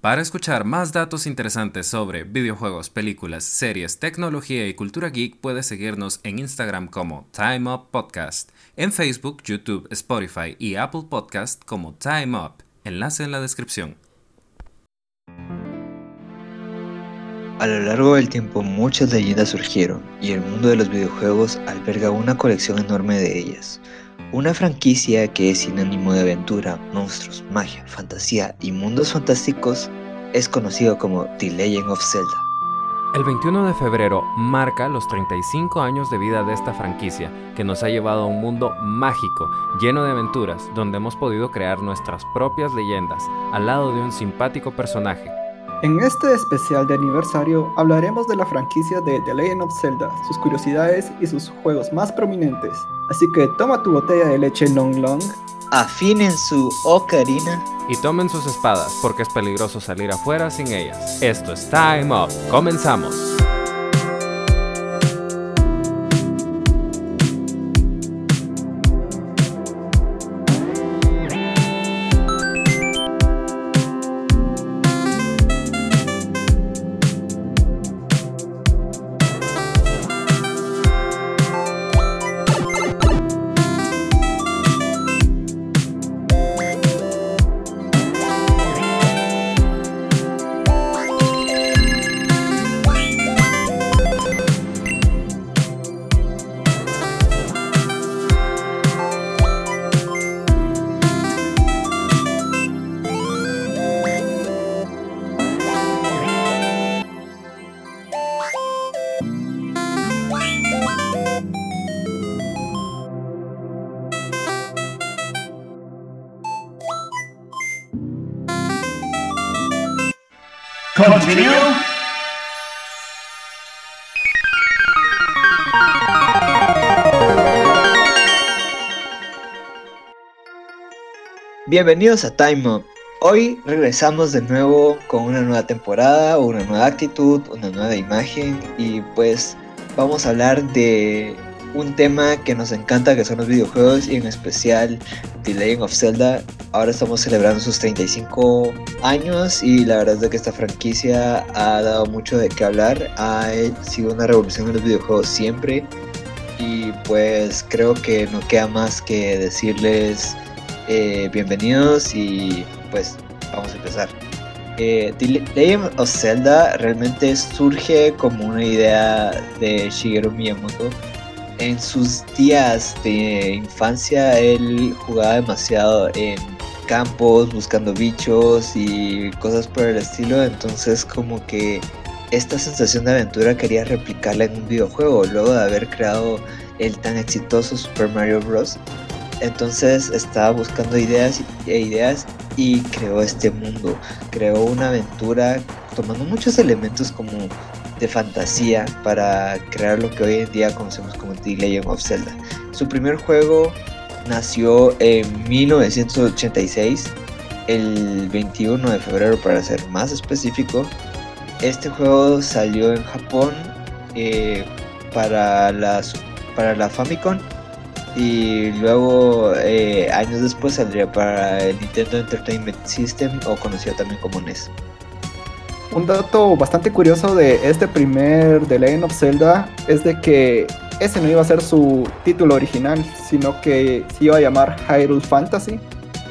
Para escuchar más datos interesantes sobre videojuegos, películas, series, tecnología y cultura geek, puedes seguirnos en Instagram como Time en Facebook, YouTube, Spotify y Apple Podcast como Time Up. Enlace en la descripción. A lo largo del tiempo muchas leyendas surgieron y el mundo de los videojuegos alberga una colección enorme de ellas. Una franquicia que es sinónimo de aventura, monstruos, magia, fantasía y mundos fantásticos es conocido como The Legend of Zelda. El 21 de febrero marca los 35 años de vida de esta franquicia, que nos ha llevado a un mundo mágico, lleno de aventuras, donde hemos podido crear nuestras propias leyendas, al lado de un simpático personaje, en este especial de aniversario hablaremos de la franquicia de The Legend of Zelda, sus curiosidades y sus juegos más prominentes. Así que toma tu botella de leche Long Long, afinen su ocarina y tomen sus espadas porque es peligroso salir afuera sin ellas. Esto es Time Up. Comenzamos. Bienvenidos a Time Up. Hoy regresamos de nuevo con una nueva temporada, una nueva actitud, una nueva imagen y pues vamos a hablar de un tema que nos encanta que son los videojuegos y en especial The Legend of Zelda. Ahora estamos celebrando sus 35 años y la verdad es que esta franquicia ha dado mucho de qué hablar. Ha sido una revolución en los videojuegos siempre y pues creo que no queda más que decirles eh, bienvenidos y pues vamos a empezar. Eh, The Legend of Zelda realmente surge como una idea de Shigeru Miyamoto en sus días de infancia él jugaba demasiado en campos buscando bichos y cosas por el estilo, entonces como que esta sensación de aventura quería replicarla en un videojuego luego de haber creado el tan exitoso Super Mario Bros. Entonces estaba buscando ideas e ideas y creó este mundo, creó una aventura tomando muchos elementos como de fantasía para crear lo que hoy en día conocemos como The Legend of Zelda. Su primer juego nació en 1986, el 21 de febrero para ser más específico. Este juego salió en Japón eh, para, las, para la Famicom y luego eh, años después saldría para el Nintendo Entertainment System o conocido también como NES. Un dato bastante curioso de este primer The Legend of Zelda es de que ese no iba a ser su título original, sino que se iba a llamar Hyrule Fantasy,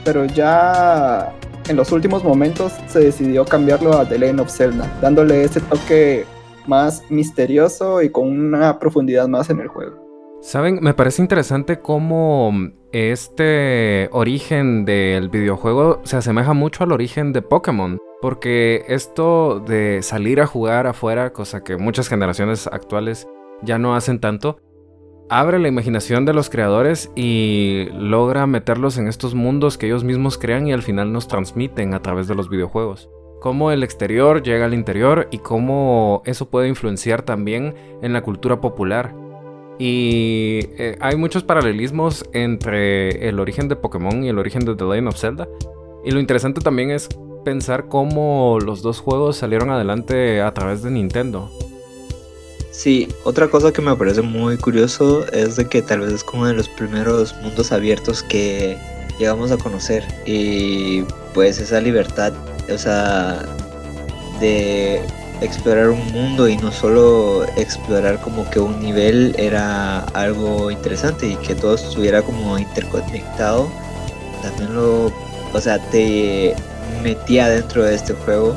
pero ya en los últimos momentos se decidió cambiarlo a The Legend of Zelda, dándole ese toque más misterioso y con una profundidad más en el juego. Saben, me parece interesante cómo este origen del videojuego se asemeja mucho al origen de Pokémon. Porque esto de salir a jugar afuera, cosa que muchas generaciones actuales ya no hacen tanto, abre la imaginación de los creadores y logra meterlos en estos mundos que ellos mismos crean y al final nos transmiten a través de los videojuegos. Cómo el exterior llega al interior y cómo eso puede influenciar también en la cultura popular. Y eh, hay muchos paralelismos entre el origen de Pokémon y el origen de The Legend of Zelda. Y lo interesante también es pensar cómo los dos juegos salieron adelante a través de Nintendo. Sí, otra cosa que me parece muy curioso es de que tal vez es como de los primeros mundos abiertos que llegamos a conocer y pues esa libertad o sea, de explorar un mundo y no solo explorar como que un nivel era algo interesante y que todo estuviera como interconectado, también lo, o sea, te metía dentro de este juego.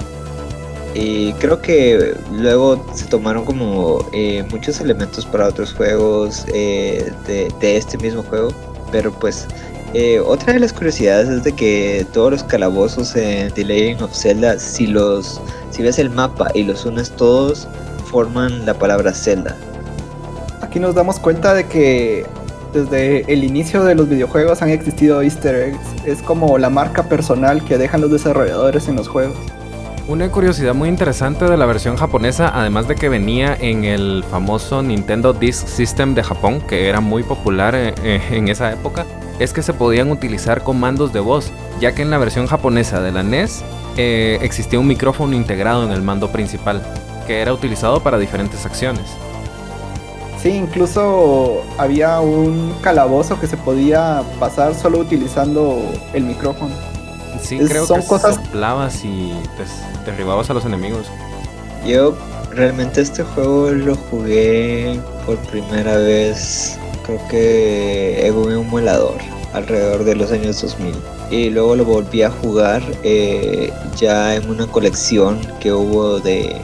Y creo que luego se tomaron como eh, muchos elementos para otros juegos eh, de, este mismo juego, pero pues eh, otra de las curiosidades es de que todos los calabozos en The Legend of Zelda, si los, si ves el mapa y los unes todos, forman la palabra Zelda. Aquí nos damos cuenta de que desde el inicio de los videojuegos han existido Easter eggs. Es como la marca personal que dejan los desarrolladores en los juegos. Una curiosidad muy interesante de la versión japonesa, además de que venía en el famoso Nintendo Disk System de Japón, que era muy popular eh, eh, en esa época, es que se podían utilizar comandos de voz, ya que en la versión japonesa de la NES eh, existía un micrófono integrado en el mando principal, que era utilizado para diferentes acciones. Sí, incluso había un calabozo que se podía pasar solo utilizando el micrófono. Sí, creo que cosas... soplabas y derribabas a los enemigos. Yo realmente este juego lo jugué por primera vez creo que en un emulador alrededor de los años 2000 y luego lo volví a jugar eh, ya en una colección que hubo de,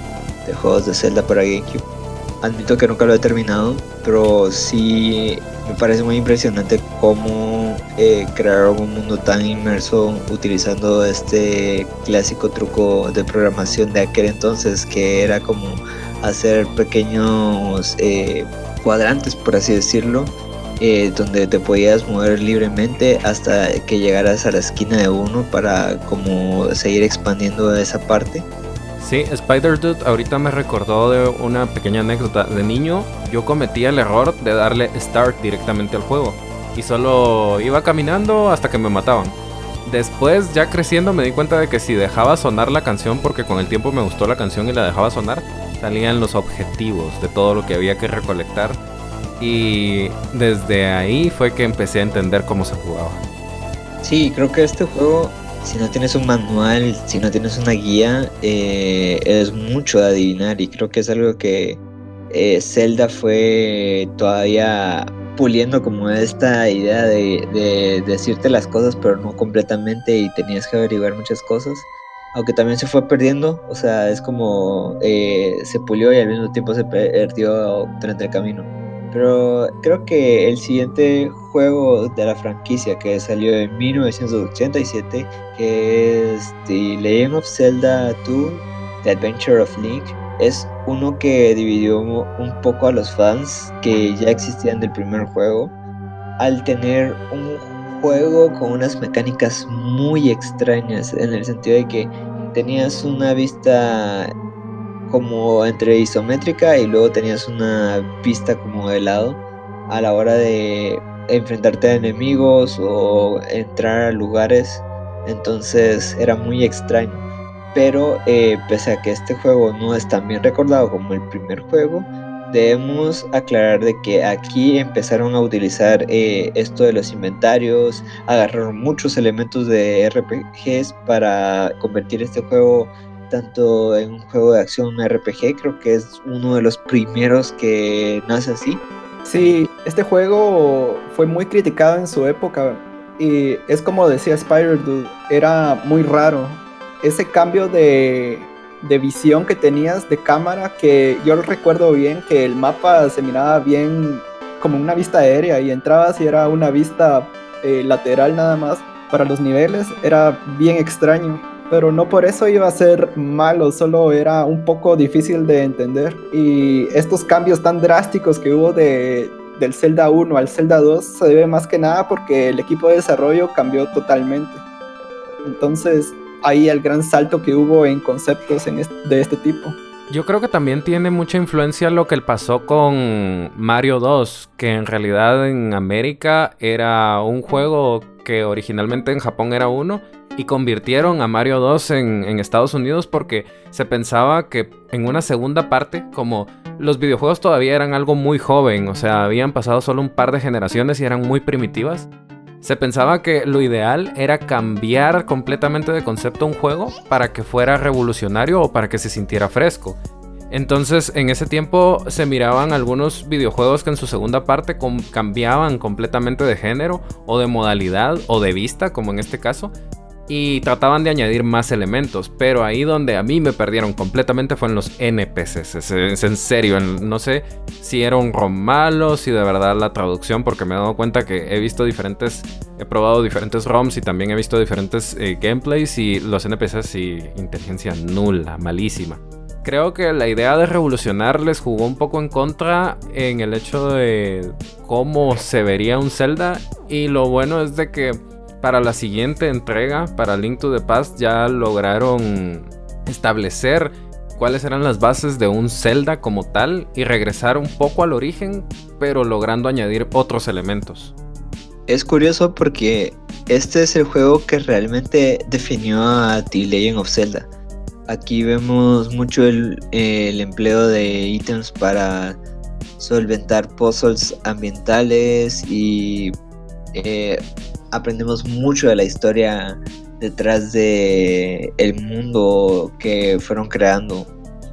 de, juegos de Zelda para GameCube. Admito que nunca lo he terminado, pero sí me parece muy impresionante cómo eh, crearon un mundo tan inmerso utilizando este clásico truco de programación de aquel entonces que era como hacer pequeños eh, cuadrantes, por así decirlo, eh, donde te podías mover libremente hasta que llegaras a la esquina de uno para como seguir expandiendo esa parte. Sí, Spider Dude ahorita me recordó de una pequeña anécdota. De niño yo cometía el error de darle start directamente al juego y solo iba caminando hasta que me mataban. Después, ya creciendo, me di cuenta de que si dejaba sonar la canción, porque con el tiempo me gustó la canción y la dejaba sonar, salían los objetivos de todo lo que había que recolectar. Y desde ahí fue que empecé a entender cómo se jugaba. Sí, creo que este juego, si no tienes un manual, si no tienes una guía, eh, es mucho de adivinar. Y creo que es algo que eh, Zelda fue todavía puliendo como esta idea de, de decirte las cosas, pero no completamente, y tenías que averiguar muchas cosas aunque también se fue perdiendo, o sea, es como eh, se pulió y al mismo tiempo se perdió durante el camino. Pero creo que el siguiente juego de la franquicia que salió en 1987, que es The Legend of Zelda 2, The Adventure of Link, es uno que dividió un poco a los fans que ya existían del primer juego, al tener un juego con unas mecánicas muy extrañas en el sentido de que tenías una vista como entre isométrica y luego tenías una vista como de lado a la hora de enfrentarte a enemigos o entrar a lugares. Entonces era muy extraño. Pero eh, pese a que este juego no es tan bien recordado como el primer juego debemos aclarar de que aquí empezaron a utilizar eh, esto de los inventarios, agarraron muchos elementos de RPGs para convertir este juego tanto en un juego de acción, un RPG, creo que es uno de los primeros que nace así. Sí, este juego fue muy criticado en su época y es como decía Spider Dude, era muy raro. Ese cambio de de visión que tenías de cámara que yo recuerdo bien que el mapa se miraba bien como una vista aérea y entrabas y era una vista eh, lateral nada más para los niveles era bien extraño pero no por eso iba a ser malo, solo era un poco difícil de entender. Y estos cambios tan drásticos que hubo de, del Zelda 1 al Zelda 2 se debe más que nada porque el equipo de desarrollo cambió totalmente. Entonces, ahí el gran salto que hubo en conceptos de este tipo. Yo creo que también tiene mucha influencia lo que pasó con Mario 2, que en realidad en América era un juego que originalmente en Japón era uno y convirtieron a Mario 2 en, en, Estados Unidos porque se pensaba que en una segunda parte, como los videojuegos todavía eran algo muy joven, o sea, habían pasado solo un par de generaciones y eran muy primitivas, Se pensaba que lo ideal era cambiar completamente de concepto un juego para que fuera revolucionario o para que se sintiera fresco. Entonces, en ese tiempo se miraban algunos videojuegos que en su segunda parte cambiaban completamente de género o de modalidad o de vista, como en este caso, y trataban de añadir más elementos, pero ahí donde a mí me perdieron completamente fue en los NPCs. Es, en serio, no sé si era un ROM malo, si de verdad la traducción, porque me he dado cuenta que he visto diferentes, he probado diferentes ROMs y también he visto diferentes eh, gameplays y los NPCs y inteligencia nula, malísima. Creo que la idea de revolucionar les jugó un poco en contra en el hecho de cómo se vería un Zelda y lo bueno es de que para la siguiente entrega, para Link to the Past, ya lograron establecer cuáles eran las bases de un Zelda como tal y regresar un poco al origen, pero logrando añadir otros elementos. Es curioso porque este es el juego que realmente definió a The Legend of Zelda. Aquí vemos mucho el, empleo de ítems para solventar puzzles ambientales y eh, aprendemos mucho de la historia detrás de el mundo que fueron creando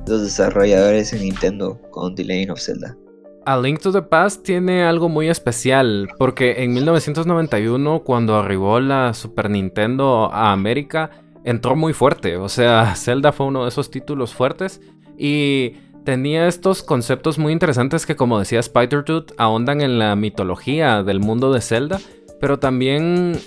los desarrolladores en Nintendo con The Legend of Zelda. A Link to the Past tiene algo muy especial porque en 1991 cuando arribó la Super Nintendo a América entró muy fuerte, o sea, Zelda fue uno de esos títulos fuertes y tenía estos conceptos muy interesantes que como decía Spider-Tooth ahondan en la mitología del mundo de Zelda pero también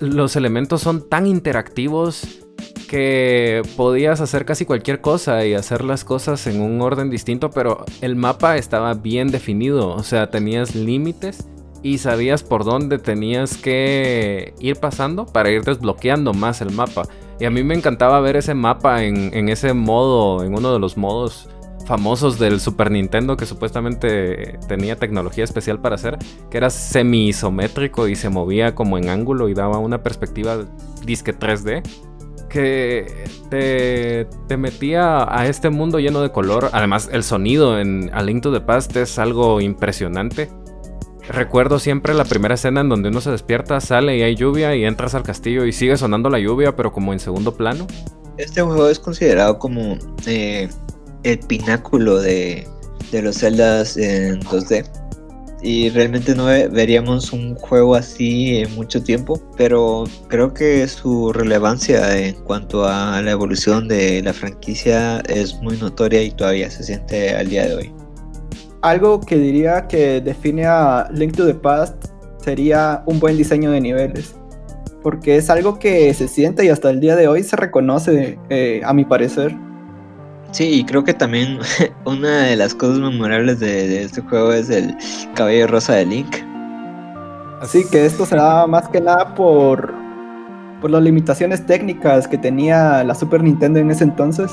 los elementos son tan interactivos que podías hacer casi cualquier cosa y hacer las cosas en un orden distinto, pero el mapa estaba bien definido, o sea, tenías límites y sabías por dónde tenías que ir pasando para ir desbloqueando más el mapa. Y a mí me encantaba ver ese mapa en, en ese modo, en uno de los modos famosos del Super Nintendo que supuestamente tenía tecnología especial para hacer, que era semi-isométrico y se movía como en ángulo y daba una perspectiva disque 3D, que te, te metía a este mundo lleno de color. Además, el sonido en A Link to the Past es algo impresionante. Recuerdo siempre la primera escena en donde uno se despierta, sale y hay lluvia y entras al castillo y sigue sonando la lluvia, pero como en segundo plano. Este juego es considerado como eh, el pináculo de, los celdas en 2D. Y realmente no veríamos un juego así en mucho tiempo, pero creo que su relevancia en cuanto a la evolución de la franquicia es muy notoria y todavía se siente al día de hoy. Algo que diría que define a Link to the Past sería un buen diseño de niveles, porque es algo que se siente y hasta el día de hoy se reconoce, eh, a mi parecer. Sí, y creo que también una de las cosas memorables de, este juego es el cabello rosa de Link. Así que esto se da más que nada por, por las limitaciones técnicas que tenía la Super Nintendo en ese entonces.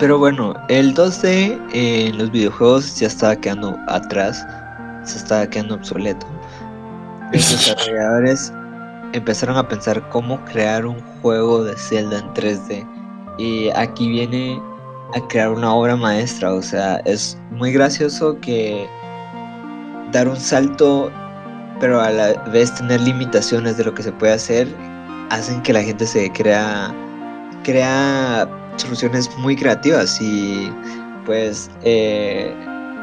Pero bueno, el 2D en los videojuegos ya estaba quedando atrás, se estaba quedando obsoleto. Los desarrolladores empezaron a pensar cómo crear un juego de Zelda en 3D. Y aquí viene a crear una obra maestra. O sea, es muy gracioso que dar un salto, pero a la vez tener limitaciones de lo que se puede hacer, hacen que la gente se crea, crea soluciones muy creativas. Y pues eh,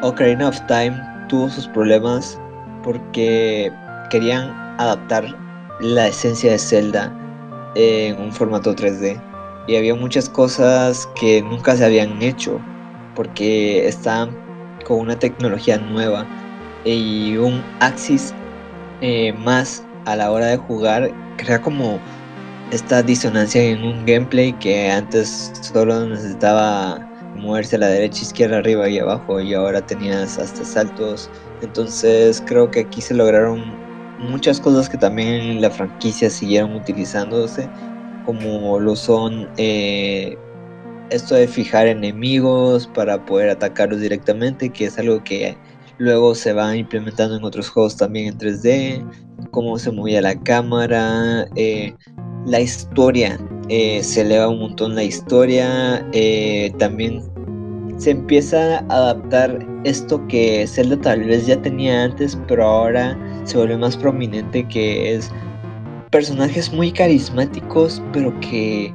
Ocarina of Time tuvo sus problemas porque querían adaptar la esencia de Zelda en un formato 3D y había muchas cosas que nunca se habían hecho porque estaban con una tecnología nueva y un axis eh, más a la hora de jugar crea como esta disonancia en un gameplay que antes solo necesitaba moverse a la derecha, izquierda, arriba y abajo y ahora tenías hasta saltos. Entonces creo que aquí se lograron muchas cosas que también la franquicia siguieron utilizándose como lo son eh, esto de fijar enemigos para poder atacarlos directamente, que es algo que luego se va implementando en otros juegos también en 3D, cómo se movía la cámara, eh, la historia, eh, se eleva un montón la historia, también se empieza a adaptar esto que Zelda tal vez ya tenía antes, pero ahora se vuelve más prominente que es personajes muy carismáticos pero que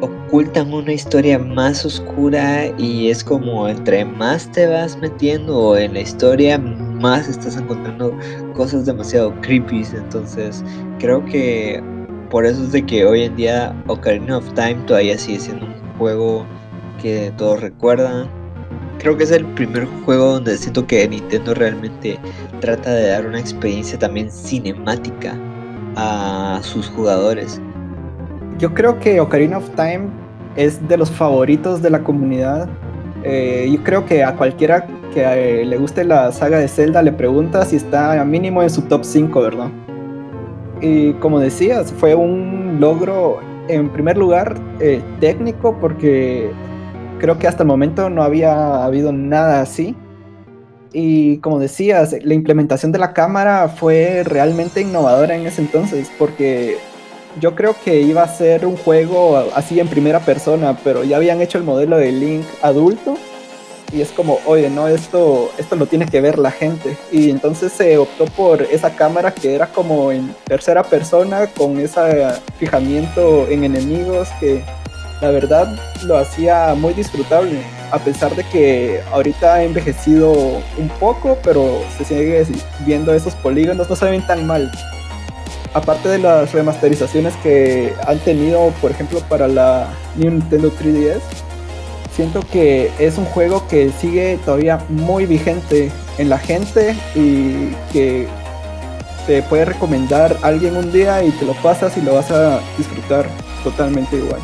ocultan una historia más oscura y es como entre más te vas metiendo en la historia más estás encontrando cosas demasiado creepy. Entonces creo que por eso es de que hoy en día Ocarina of Time todavía sigue siendo un juego que todos recuerdan. Creo que es el primer juego donde siento que Nintendo realmente trata de dar una experiencia también cinemática a sus jugadores. Yo creo que Ocarina of Time es de los favoritos de la comunidad. Eh, yo creo que a cualquiera que eh, le guste la saga de Zelda le pregunta si está mínimo en su top 5, ¿verdad? Y como decías, fue un logro en primer lugar eh, técnico porque creo que hasta el momento no había habido nada así. Y como decías, la implementación de la cámara fue realmente innovadora en ese entonces, porque yo creo que iba a ser un juego así en primera persona, pero ya habían hecho el modelo de Link adulto. Y es como, oye, no, esto, esto lo tiene que ver la gente. Y entonces se optó por esa cámara que era como en tercera persona, con ese fijamiento en enemigos que la verdad lo hacía muy disfrutable, a pesar de que ahorita ha envejecido un poco, pero se sigue viendo esos polígonos, no se ven tan mal. Aparte de las remasterizaciones que han tenido, por ejemplo, para la Nintendo 3DS, siento que es un juego que sigue todavía muy vigente en la gente y que te puede recomendar a alguien un día y te lo pasas y lo vas a disfrutar totalmente igual.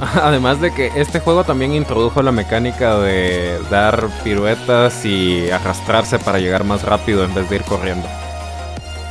Además de que este juego también introdujo la mecánica de dar piruetas y arrastrarse para llegar más rápido en vez de ir corriendo.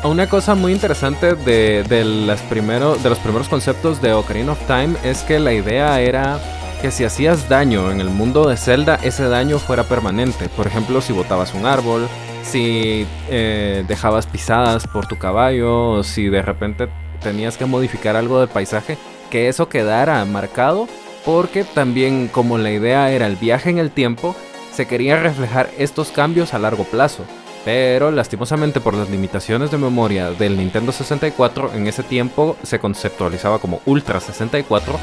Una cosa muy interesante de, los primeros conceptos de Ocarina of Time es que la idea era que si hacías daño en el mundo de Zelda, ese daño fuera permanente. Por ejemplo, si botabas un árbol, si eh, dejabas pisadas por tu caballo, o si de repente tenías que modificar algo del paisaje, que eso quedara marcado, porque también como la idea era el viaje en el tiempo, se quería reflejar estos cambios a largo plazo. Pero lastimosamente por las limitaciones de memoria del Nintendo 64, en ese tiempo se conceptualizaba como Ultra 64,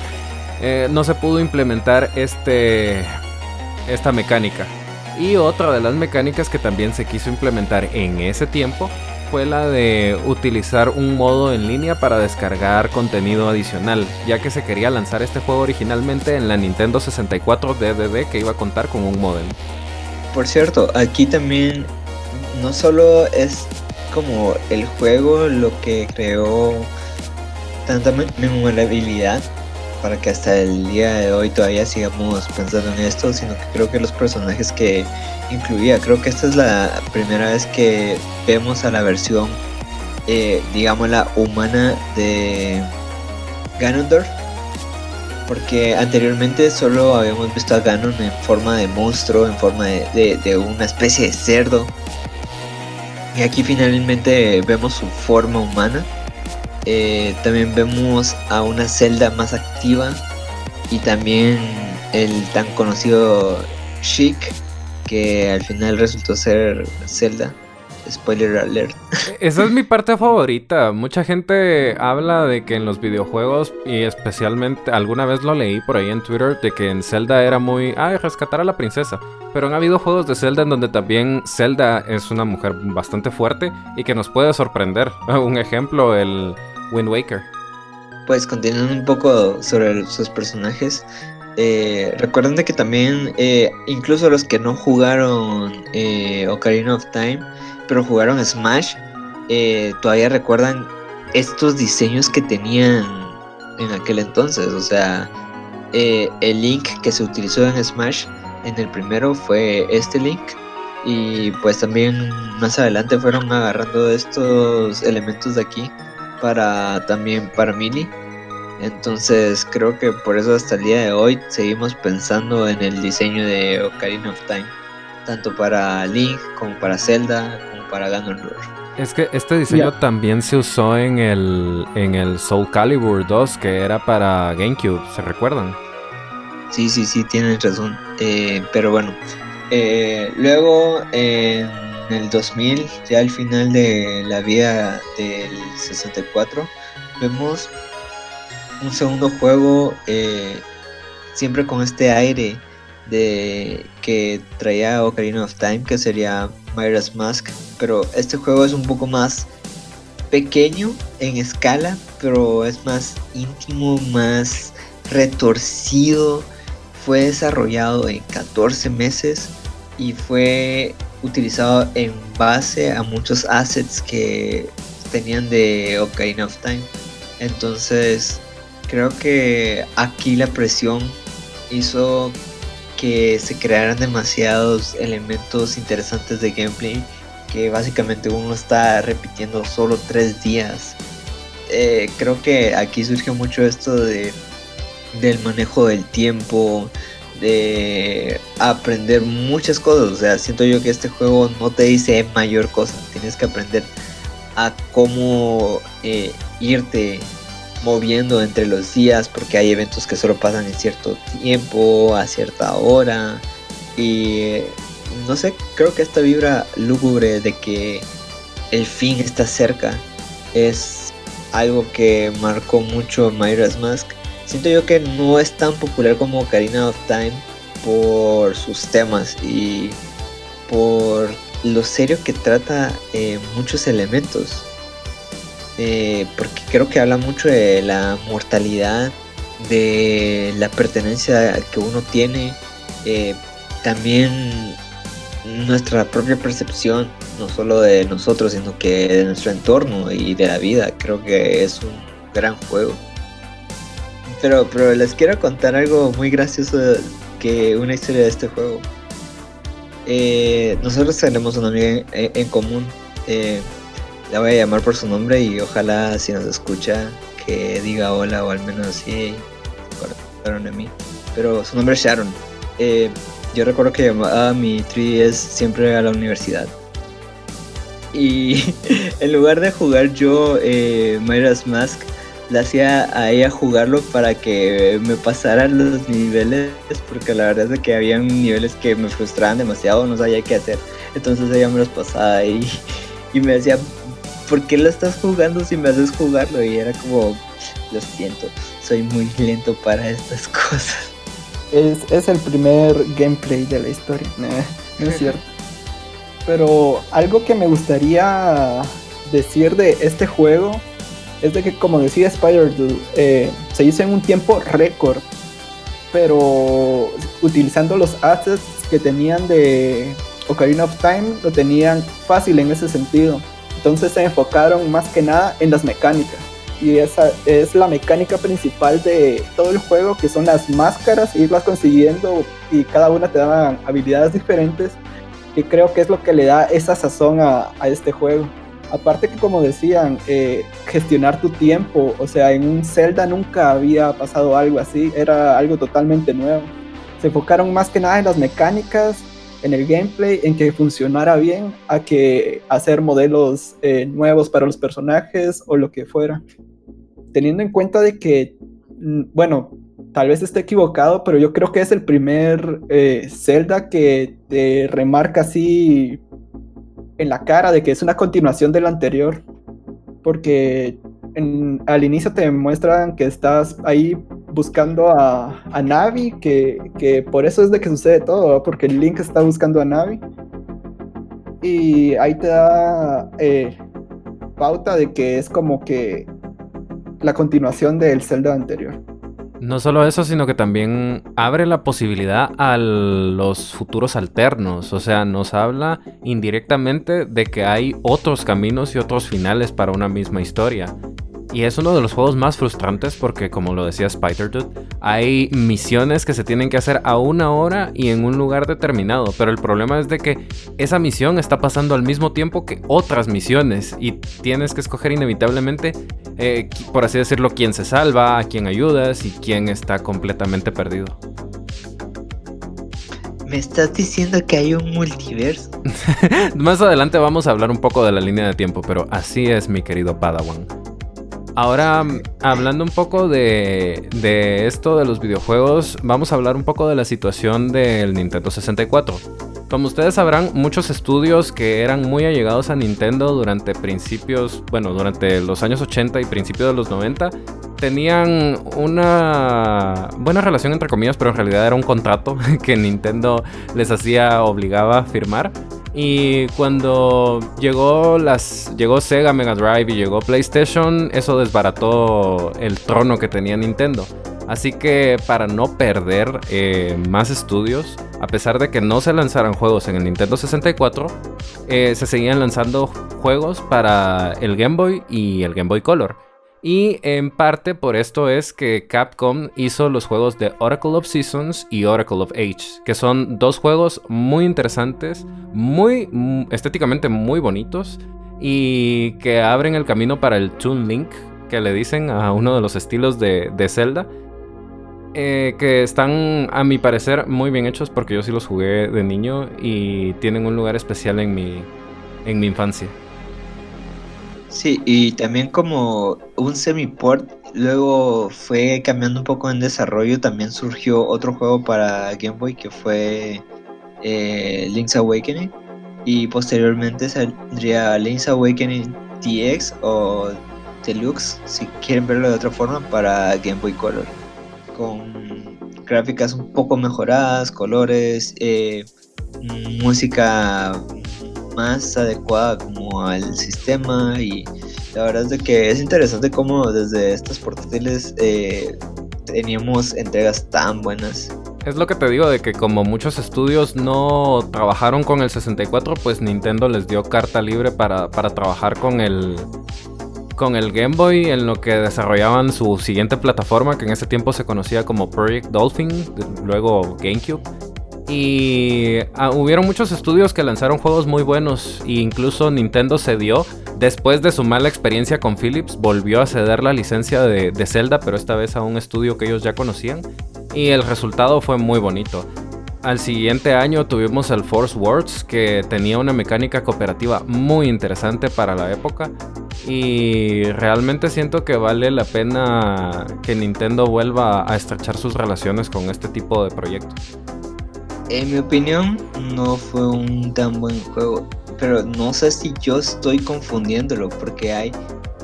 eh, no se pudo implementar este, esta mecánica. Y otra de las mecánicas que también se quiso implementar en ese tiempo fue la de utilizar un modo en línea para descargar contenido adicional, ya que se quería lanzar este juego originalmente en la Nintendo 64 DDD que iba a contar con un modem. Por cierto, aquí también no solo es como el juego lo que creó tanta memorabilidad, para que hasta el día de hoy todavía sigamos pensando en esto, sino que creo que los personajes que incluía, creo que esta es la primera vez que vemos a la versión, eh, digamos, la humana de Ganondorf, porque anteriormente solo habíamos visto a Ganon en forma de monstruo, en forma de, de una especie de cerdo, y aquí finalmente vemos su forma humana eh, también vemos a una Zelda más activa y también el tan conocido Chic que al final resultó ser Zelda. Spoiler alert. Esa es mi parte favorita. Mucha gente habla de que en los videojuegos, y especialmente alguna vez lo leí por ahí en Twitter, de que en Zelda era muy, ay, rescatar a la princesa. Pero han habido juegos de Zelda en donde también Zelda es una mujer bastante fuerte y que nos puede sorprender. Un ejemplo, el Wind Waker. Pues continuando un poco sobre sus personajes, eh, recuerden que también, eh, incluso los que no jugaron eh, Ocarina of Time, pero jugaron Smash, eh, todavía recuerdan estos diseños que tenían en aquel entonces. O sea, el Link que se utilizó en Smash en el primero fue este Link. Y pues también más adelante fueron agarrando estos elementos de aquí para también para Mini. Entonces creo que por eso hasta el día de hoy seguimos pensando en el diseño de Ocarina of Time, tanto para Link como para Zelda como para Ganondorf. Es que este diseño también se usó en el en el Soul Calibur 2 que era para GameCube, ¿se recuerdan? Sí, sí, sí, tienen razón. Eh, pero bueno, eh, luego en el 2000, ya al final de la vida del 64, vemos un segundo juego eh, siempre con este aire de que traía Ocarina of Time, que sería Myra's Mask, pero este juego es un poco más pequeño en escala, pero es más íntimo, más retorcido. Fue desarrollado en 14 meses y fue utilizado en base a muchos assets que tenían de Ocarina of Time. Entonces, creo que aquí la presión hizo que se crearan demasiados elementos interesantes de gameplay que básicamente uno está repitiendo solo tres días. Eh, creo que aquí surge mucho esto de del manejo del tiempo, de aprender muchas cosas. O sea, siento yo que este juego no te dice mayor cosa. Tienes que aprender a cómo eh, irte moviendo entre los días porque hay eventos que solo pasan en cierto tiempo, a cierta hora. Y no sé, creo que esta vibra lúgubre de que el fin está cerca es algo que marcó mucho Myra's Mask siento yo que no es tan popular como Karina of Time por sus temas y por lo serio que trata eh, muchos elementos. Eh, porque creo que habla mucho de la mortalidad, de la pertenencia que uno tiene, eh, también nuestra propia percepción, no solo de nosotros, sino que de nuestro entorno y de la vida. Creo que es un gran juego. Pero, pero les quiero contar algo muy gracioso que una historia de este juego. Eh, nosotros tenemos una amiga en, común. Eh, la voy a llamar por su nombre y ojalá si nos escucha que diga hola o al menos así. Acordaron de mí. Pero su nombre es Sharon. Eh, yo recuerdo que llamaba a mi 3DS siempre a la universidad. Y en lugar de jugar yo Myra's Mask, le hacía a ella jugarlo para que me pasaran los niveles, porque la verdad es que había niveles que me frustraban demasiado, no sabía qué hacer. Entonces ella me los pasaba y, y me decía, ¿por qué lo estás jugando si me haces jugarlo? Y era como, lo siento, soy muy lento para estas cosas. Es, es el primer gameplay de la historia, no es cierto. Pero algo que me gustaría decir de este juego es de que, como decía Spider eh, se hizo en un tiempo récord, pero utilizando los assets que tenían de Ocarina of Time, lo tenían fácil en ese sentido. Entonces se enfocaron más que nada en las mecánicas. Y esa es la mecánica principal de todo el juego, que son las máscaras, irlas consiguiendo y cada una te da habilidades diferentes, que creo que es lo que le da esa sazón a este juego. Aparte que como decían, eh, gestionar tu tiempo, o sea, en un Zelda nunca había pasado algo así, era algo totalmente nuevo. Se enfocaron más que nada en las mecánicas, en el gameplay, en que funcionara bien, a que hacer modelos eh, nuevos para los personajes o lo que fuera. Teniendo en cuenta de que, mm, bueno, tal vez esté equivocado, pero yo creo que es el primer eh, Zelda que te remarca así en la cara de que es una continuación del anterior. Porque al inicio te muestran que estás ahí buscando a, a Navi, que, por eso es de que sucede todo, porque Link está buscando a Navi. Y ahí te da eh, pauta de que es como que la continuación del Zelda anterior. No solo eso, sino que también abre la posibilidad a los futuros alternos. O sea, nos habla indirectamente de que hay otros caminos y otros finales para una misma historia. Y es uno de los juegos más frustrantes porque, como lo decía Spider Dude, hay misiones que se tienen que hacer a una hora y en un lugar determinado. Pero el problema es de que esa misión está pasando al mismo tiempo que otras misiones y tienes que escoger inevitablemente, eh, por así decirlo, quién se salva, a quién ayudas y quién está completamente perdido. ¿Me estás diciendo que hay un multiverso? Más adelante vamos a hablar un poco de la línea de tiempo, pero así es mi querido Padawan. Ahora, hablando un poco de, esto de los videojuegos, vamos a hablar un poco de la situación del Nintendo 64. Como ustedes sabrán, muchos estudios que eran muy allegados a Nintendo durante principios, bueno, durante los años 80 y principios de los 90, tenían una buena relación entre comillas, pero en realidad era un contrato que Nintendo les hacía, obligaba a firmar. Y cuando llegó, las, llegó Sega Mega Drive y llegó PlayStation, eso desbarató el trono que tenía Nintendo. Así que para no perder eh, más estudios, a pesar de que no se lanzaran juegos en el Nintendo 64, eh, se seguían lanzando juegos para el Game Boy y el Game Boy Color. Y en parte por esto es que Capcom hizo los juegos de Oracle of Seasons y Oracle of Age, que son dos juegos muy interesantes, muy mm, estéticamente muy bonitos y que abren el camino para el Toon Link, que le dicen a uno de los estilos de, Zelda eh, que están, a mi parecer, muy bien hechos porque yo sí los jugué de niño y tienen un lugar especial en mi, en mi infancia. Sí, y también como un semi-port, luego fue cambiando un poco en desarrollo, también surgió otro juego para Game Boy que fue eh, Link's Awakening y posteriormente saldría Link's Awakening DX o Deluxe, si quieren verlo de otra forma, para Game Boy Color con gráficas un poco mejoradas, colores, eh, música más adecuada como al sistema y la verdad es de que es interesante cómo desde estas portátiles eh, teníamos entregas tan buenas. Es lo que te digo de que como muchos estudios no trabajaron con el 64, pues Nintendo les dio carta libre para, para trabajar con el, con el Game Boy en lo que desarrollaban su siguiente plataforma, que en ese tiempo se conocía como Project Dolphin, luego GameCube. Y ah, hubieron muchos estudios que lanzaron juegos muy buenos e incluso Nintendo cedió. Después de su mala experiencia con Philips, volvió a ceder la licencia de, de Zelda, pero esta vez a un estudio que ellos ya conocían. Y el resultado fue muy bonito. Al siguiente año tuvimos el Force Words, que tenía una mecánica cooperativa muy interesante para la época. Y realmente siento que vale la pena que Nintendo vuelva a estrechar sus relaciones con este tipo de proyectos. En mi opinión, no fue un tan buen juego. Pero no sé si yo estoy confundiéndolo, porque hay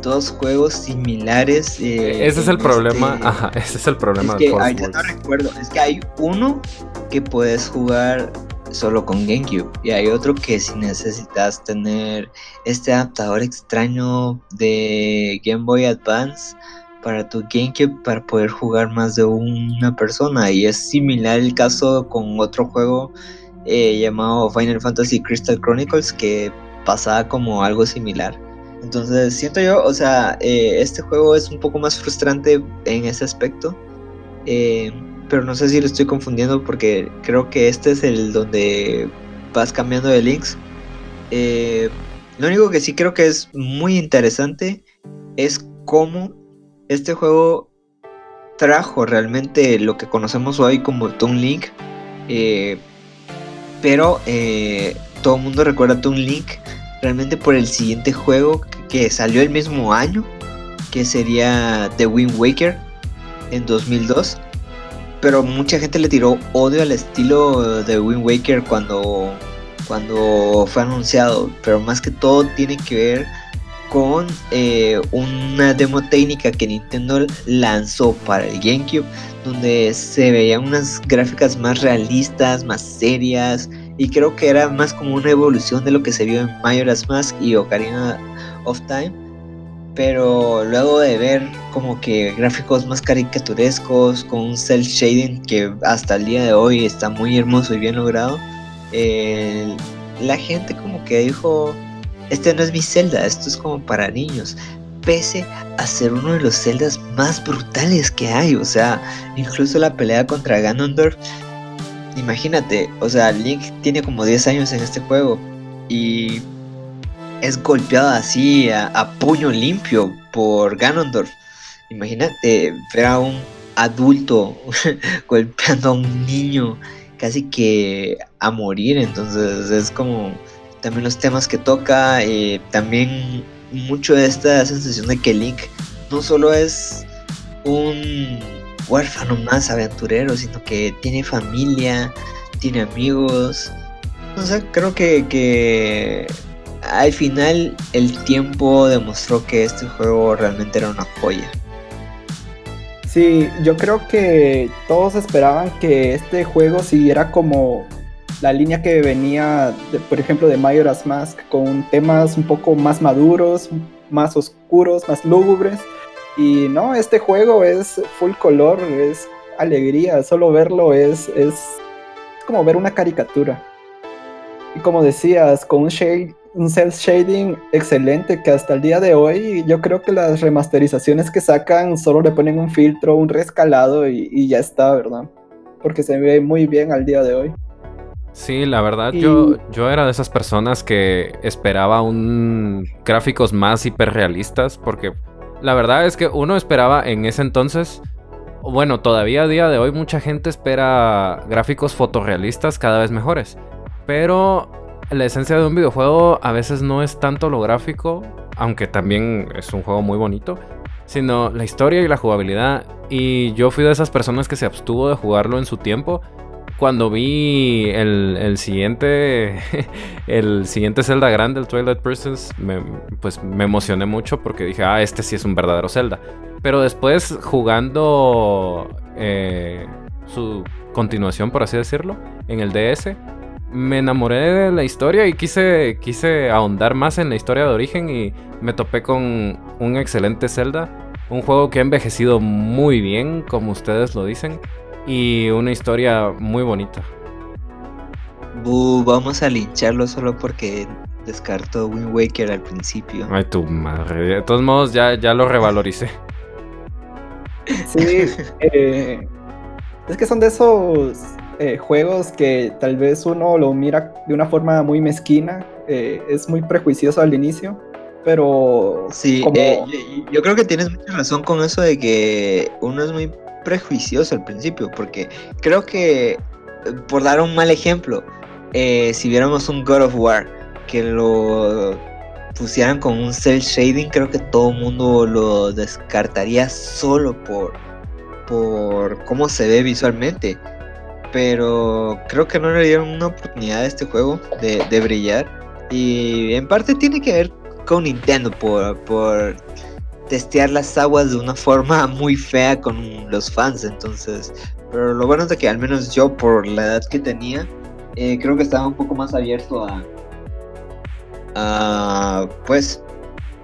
dos juegos similares. Eh, ese es el problema. Este Ajá, ese es el problema. Es que no recuerdo. Es que hay uno que puedes jugar solo con GameCube y hay otro que si necesitas tener este adaptador extraño de Game Boy Advance para tu GameCube para poder jugar más de una persona y es similar el caso con otro juego eh, llamado Final Fantasy Crystal Chronicles que pasaba como algo similar. Entonces siento yo, o sea, eh, este juego es un poco más frustrante en ese aspecto. Eh, pero no sé si lo estoy confundiendo porque creo que este es el donde vas cambiando de links. Lo único que sí creo que es muy interesante es cómo este juego trajo realmente lo que conocemos hoy como Toon Link. pero todo el mundo recuerda Toon Link realmente por el siguiente juego que salió el mismo año, que sería The Wind Waker en 2002. Pero mucha gente le tiró odio al estilo de Wind Waker cuando, cuando fue anunciado. Pero más que todo tiene que ver con eh, una demo técnica que Nintendo lanzó para el GameCube, donde se veían unas gráficas más realistas, más serias, y creo que era más como una evolución de lo que se vio en Majora's Mask y Ocarina of Time. Pero luego de ver como que gráficos más caricaturescos, con un cel shading que hasta el día de hoy está muy hermoso y bien logrado, la gente como que dijo, este no es mi Zelda, esto es como para niños. Pese a ser uno de los celdas más brutales que hay, o sea, incluso la pelea contra Ganondorf imagínate, o sea, Link tiene como 10 años en este juego y es golpeado así a, puño limpio por Ganondorf. Imagínate ver a un adulto golpeando a un niño casi que a morir, entonces es como también los temas que toca, y también mucho de esta sensación de que Link no solo es un huérfano más aventurero, sino que tiene familia, tiene amigos sé, creo que, que al final el tiempo demostró que este juego realmente era una joya. Sí, yo creo que todos esperaban que este juego siguiera como la línea que venía, por ejemplo, de Majora's Mask, con temas un poco más maduros, más oscuros, más lúgubres. Y no, este juego es full color, es alegría, solo verlo es, es como ver una caricatura. Y como decías, con un, shade, un self shading excelente que hasta el día de hoy yo creo que las remasterizaciones que sacan solo le ponen un filtro, un rescalado y, y ya está, ¿verdad? Porque se ve muy bien al día de hoy. Sí, la verdad, yo, yo era de esas personas que esperaba un gráficos más hiperrealistas, porque la verdad es que uno esperaba en ese entonces, bueno, todavía a día de hoy mucha gente espera gráficos fotorrealistas cada vez mejores, pero la esencia de un videojuego a veces no es tanto lo gráfico, aunque también es un juego muy bonito, sino la historia y la jugabilidad. Y yo fui de esas personas que se abstuvo de jugarlo en su tiempo cuando vi el, siguiente el siguiente Zelda grande, el Twilight Princess, pues me emocioné mucho porque dije, ah, este sí es un verdadero Zelda. Pero después jugando eh, su continuación, por así decirlo, en el DS, me enamoré de la historia y quise, quise ahondar más en la historia de origen y me topé con un excelente Zelda. Un juego que ha envejecido muy bien, como ustedes lo dicen y una historia muy bonita. vamos a lincharlo solo porque descartó Wind Waker al principio. Ay, tu madre. De todos modos, ya, ya lo revaloricé. Sí, eh, es que son de esos eh, juegos que tal vez uno lo mira de una forma muy mezquina, eh, es muy prejuicioso al inicio, pero... Sí, yo creo que tienes mucha razón con eso de que uno es muy prejuicioso al principio, porque creo que, por dar un mal ejemplo, eh, si viéramos un God of War que lo pusieran con un cel shading, creo que todo el mundo lo descartaría solo por, por cómo se ve visualmente. Pero creo que no le dieron una oportunidad a este juego de, de brillar. Y en parte tiene que ver con Nintendo por, por testear las aguas de una forma muy fea con los fans. Entonces, pero lo bueno es que al menos yo, por la edad que tenía, eh, creo que estaba un poco más abierto a, a, pues,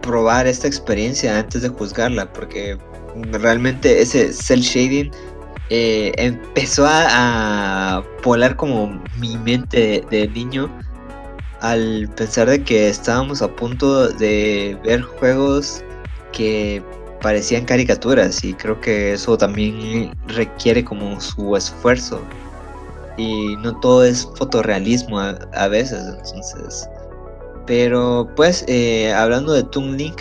probar esta experiencia antes de juzgarla, porque realmente ese cel shading eh, empezó a, a, polar como mi mente de, de niño al pensar de que estábamos a punto de ver juegos que parecían caricaturas y creo que eso también requiere como su esfuerzo. Y no todo es fotorrealismo a, veces entonces. Pero pues eh, hablando de Toon Link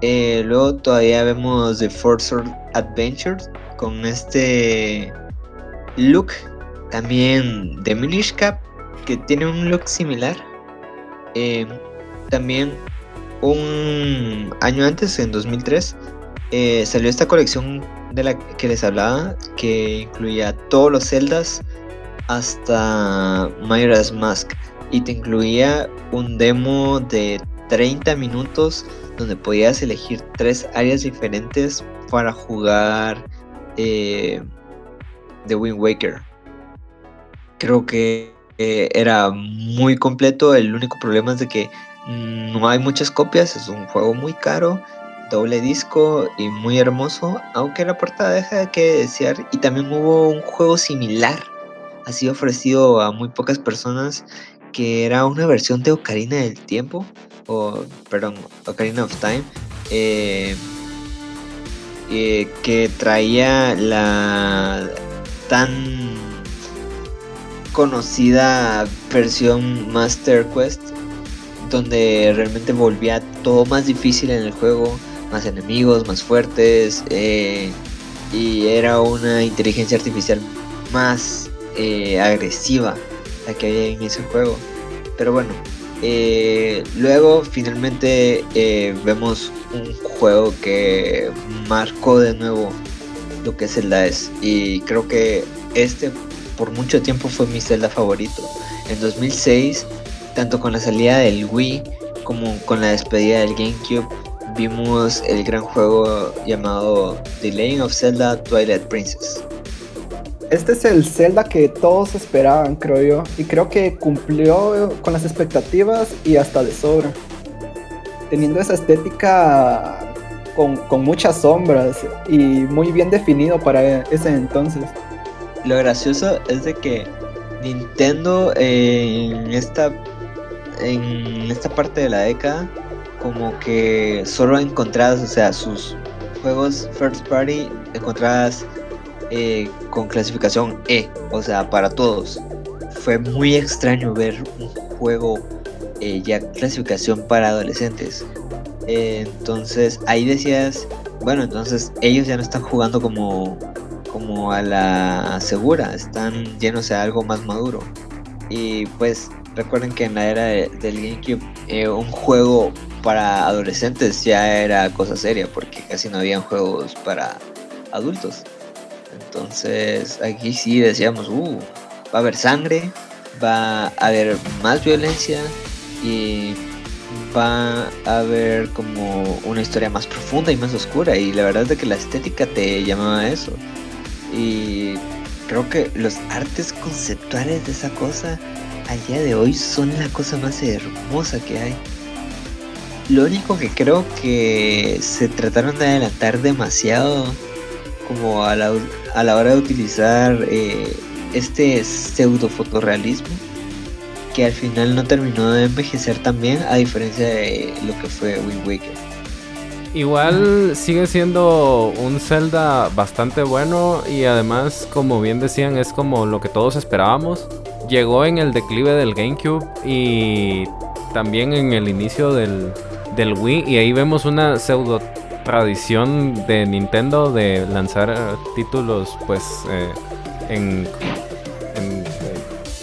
eh, luego todavía vemos The Force Adventure con este look también de Minish Cap que tiene un look similar. Eh, también un año antes, en 2003, eh, salió esta colección de la que les hablaba, que incluía todos los celdas hasta Majora's Mask y te incluía un demo de 30 minutos donde podías elegir tres áreas diferentes para jugar eh, The Wind Waker. Creo que eh, era muy completo, el único problema es de que no hay muchas copias, es un juego muy caro, doble disco y muy hermoso, aunque la portada deja que desear. Y también hubo un juego similar, así ofrecido a muy pocas personas, que era una versión de Ocarina del Tiempo, o perdón, Ocarina of Time, eh, eh, que traía la tan conocida versión Master Quest donde realmente volvía todo más difícil en el juego, más enemigos, más fuertes, eh, y era una inteligencia artificial más eh, agresiva la que había en ese juego. Pero bueno, eh, luego finalmente vemos un juego que marcó de nuevo lo que es Zelda es. Y creo que este por mucho tiempo fue mi Zelda favorito. en 2006, tanto con la salida del Wii como con la despedida del GameCube, vimos el gran juego llamado The Legend of Zelda Twilight Princess. Este es el Zelda que todos esperaban, creo yo, y creo que cumplió con las expectativas y hasta de sobra. Teniendo esa estética con, con muchas sombras y muy bien definido para ese entonces. Lo gracioso es de que Nintendo en esta en esta parte de la década como que solo encontradas, o sea, sus juegos first party encontradas eh, con clasificación E, o sea, para todos. Fue muy extraño ver un juego eh, ya clasificación para adolescentes. entonces ahí decías, bueno, entonces ellos ya no están jugando como, como a la segura, están llenos de algo más maduro. Y pues recuerden que en la era del GameCube eh, un juego para adolescentes ya era cosa seria porque casi no habían juegos para adultos. Entonces aquí sí decíamos, uh, va a haber sangre, va a haber más violencia y va a haber como una historia más profunda y más oscura. Y la verdad es que la estética te llamaba a eso. Y creo que los artes conceptuales de esa cosa al día de hoy son la cosa más hermosa que hay. Lo único que creo que se trataron de adelantar demasiado como a la, a la hora de utilizar eh, este pseudo fotorrealismo que al final no terminó de envejecer tan bien a diferencia de lo que fue Wind Waker. Igual sigue siendo un Zelda bastante bueno y además como bien decían es como lo que todos esperábamos. Llegó en el declive del GameCube y también en el inicio del, Wii y ahí vemos una pseudo tradición de Nintendo de lanzar eh, títulos pues eh, en, en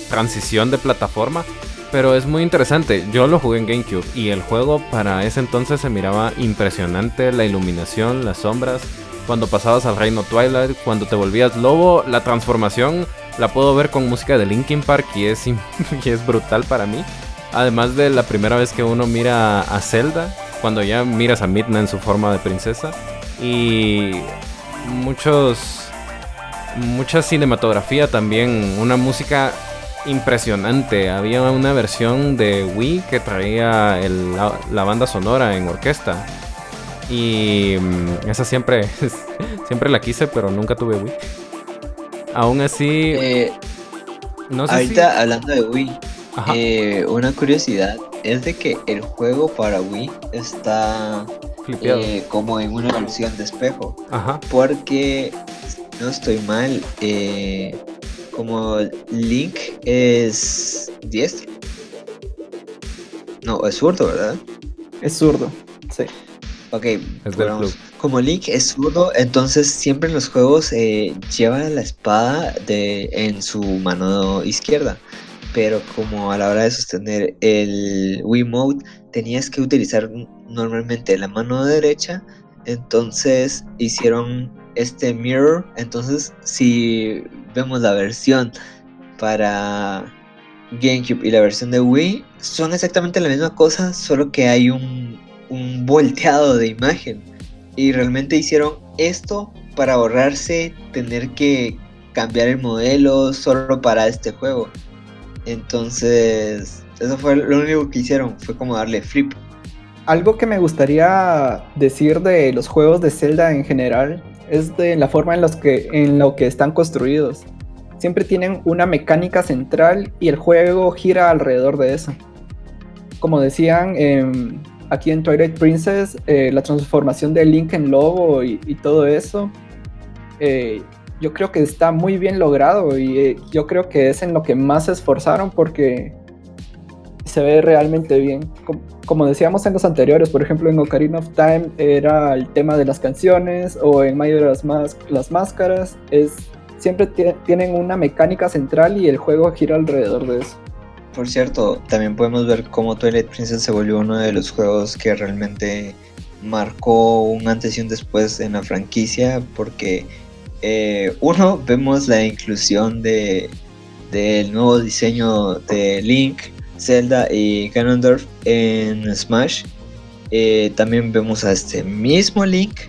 transición de plataforma. Pero es muy interesante. Yo lo jugué en GameCube y el juego para ese entonces se miraba impresionante. La iluminación, las sombras. Cuando pasabas al reino Twilight, cuando te volvías lobo, la transformación la puedo ver con música de Linkin Park y es, y es brutal para mí. Además de la primera vez que uno mira a Zelda, cuando ya miras a Midna en su forma de princesa. Y muchos. Mucha cinematografía también. Una música impresionante. Había una versión de Wii que traía la, banda sonora en orquesta. Y mm, esa siempre, siempre la quise, pero nunca tuve Wii. Aún así... Eh, no sé ahorita hablando de Wii, eh, una curiosidad es de que el juego para Wii está eh, como en una versión de espejo. Ajá. Porque, no estoy mal, eh, como Link es diestro. No, es zurdo, ¿verdad? Es zurdo, sí. Ok, como Link es zurdo, entonces siempre en los juegos eh, lleva la espada en su mano izquierda. Pero como a la hora de sostener el Wiimote tenías que utilizar normalmente la mano derecha, entonces hicieron este mirror. Entonces, si vemos la versión para GameCube y la versión de Wii, son exactamente la misma cosa, solo que hay un volteado de imagen. Y realmente hicieron esto para ahorrarse tener que cambiar el modelo solo para este juego. Entonces, eso fue lo único que hicieron, fue como darle flip. Algo que me gustaría decir de los juegos de Zelda en general es de la forma en, los que, en lo que están construidos. Siempre tienen una mecánica central y el juego gira alrededor de eso. Como decían em, aquí en Twilight Princess, eh, la transformación de Link en lobo y, todo eso, eh, yo creo que está muy bien logrado y eh, yo creo que es en lo que más se esforzaron porque se ve realmente bien. Como, decíamos en los anteriores, por ejemplo en Ocarina of Time era el tema de las canciones o en de las, las Máscaras, es, siempre tienen una mecánica central y el juego gira alrededor de eso. Por cierto, también podemos ver cómo Twilight Princess se volvió uno de los juegos que realmente marcó un antes y un después en la franquicia porque eh, uno vemos la inclusión de del nuevo diseño de Link, Zelda y Ganondorf en Smash. Eh, también vemos a este mismo Link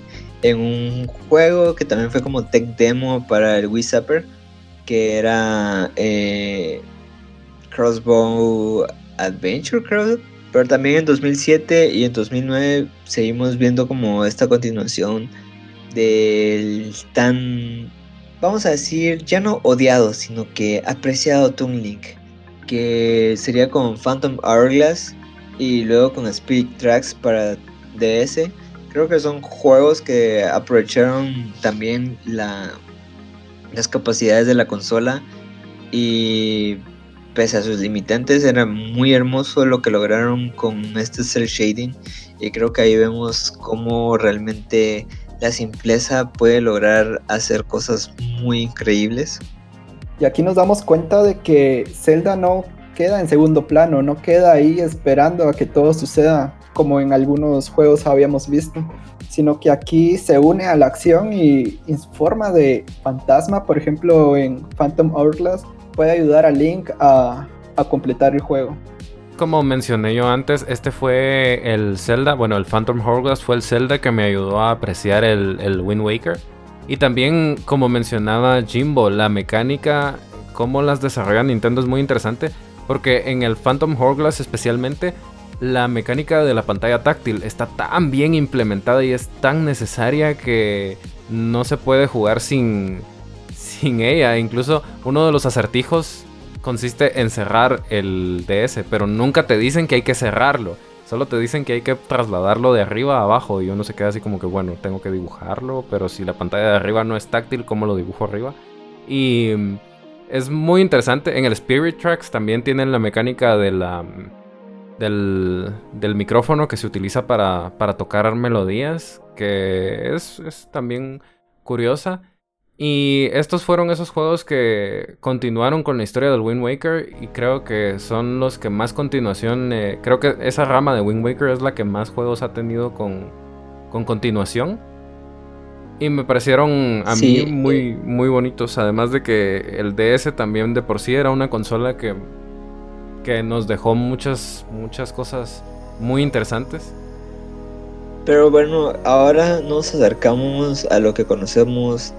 en un juego que también fue como tech demo para el Wii Zapper, que era eh, Crossbow Adventure, creo. Pero también en 2007 y en 2009 seguimos viendo como esta continuación del tan, vamos a decir, ya no odiado, sino que apreciado Toon Link, que sería con Phantom Hourglass y luego con Spirit Tracks para DS. Creo que son juegos que aprovecharon también la, las capacidades de la consola y pese a sus limitantes era muy hermoso lo que lograron con este cel shading y creo que ahí vemos cómo realmente la simpleza puede lograr hacer cosas muy increíbles. Y aquí nos damos cuenta de que Zelda no queda en segundo plano, no queda ahí esperando a que todo suceda como en algunos juegos habíamos visto, sino que aquí se une a la acción y en forma de fantasma, por ejemplo en Phantom Hourglass, puede ayudar a Link a, completar el juego. Como mencioné yo antes, este fue el Zelda, bueno, el Phantom Hourglass fue el Zelda que me ayudó a apreciar el, el Wind Waker. Y también, como mencionaba Jimbo, la mecánica, cómo las desarrolla Nintendo es muy interesante. Porque en el Phantom Hourglass especialmente, la mecánica de la pantalla táctil está tan bien implementada y es tan necesaria que no se puede jugar sin, sin ella. Incluso uno de los acertijos consiste en cerrar el DS, pero nunca te dicen que hay que cerrarlo. Solo te dicen que hay que trasladarlo de arriba a abajo y uno se queda así como que, bueno, tengo que dibujarlo, pero si la pantalla de arriba no es táctil, ¿cómo lo dibujo arriba? Y es muy interesante. En el Spirit Tracks también tienen la mecánica de la, del, del micrófono que se utiliza para, para tocar melodías, que es, es también curiosa. Y estos fueron esos juegos que continuaron con la historia del Wind Waker y creo que son los que más continuación, eh, creo que esa rama de Wind Waker es la que más juegos ha tenido con, con continuación. Y me parecieron a mí muy, muy bonitos. Además de que el DS también de por sí era una consola que, que nos dejó muchas, muchas cosas muy interesantes. Pero bueno, ahora nos acercamos a lo que conocemos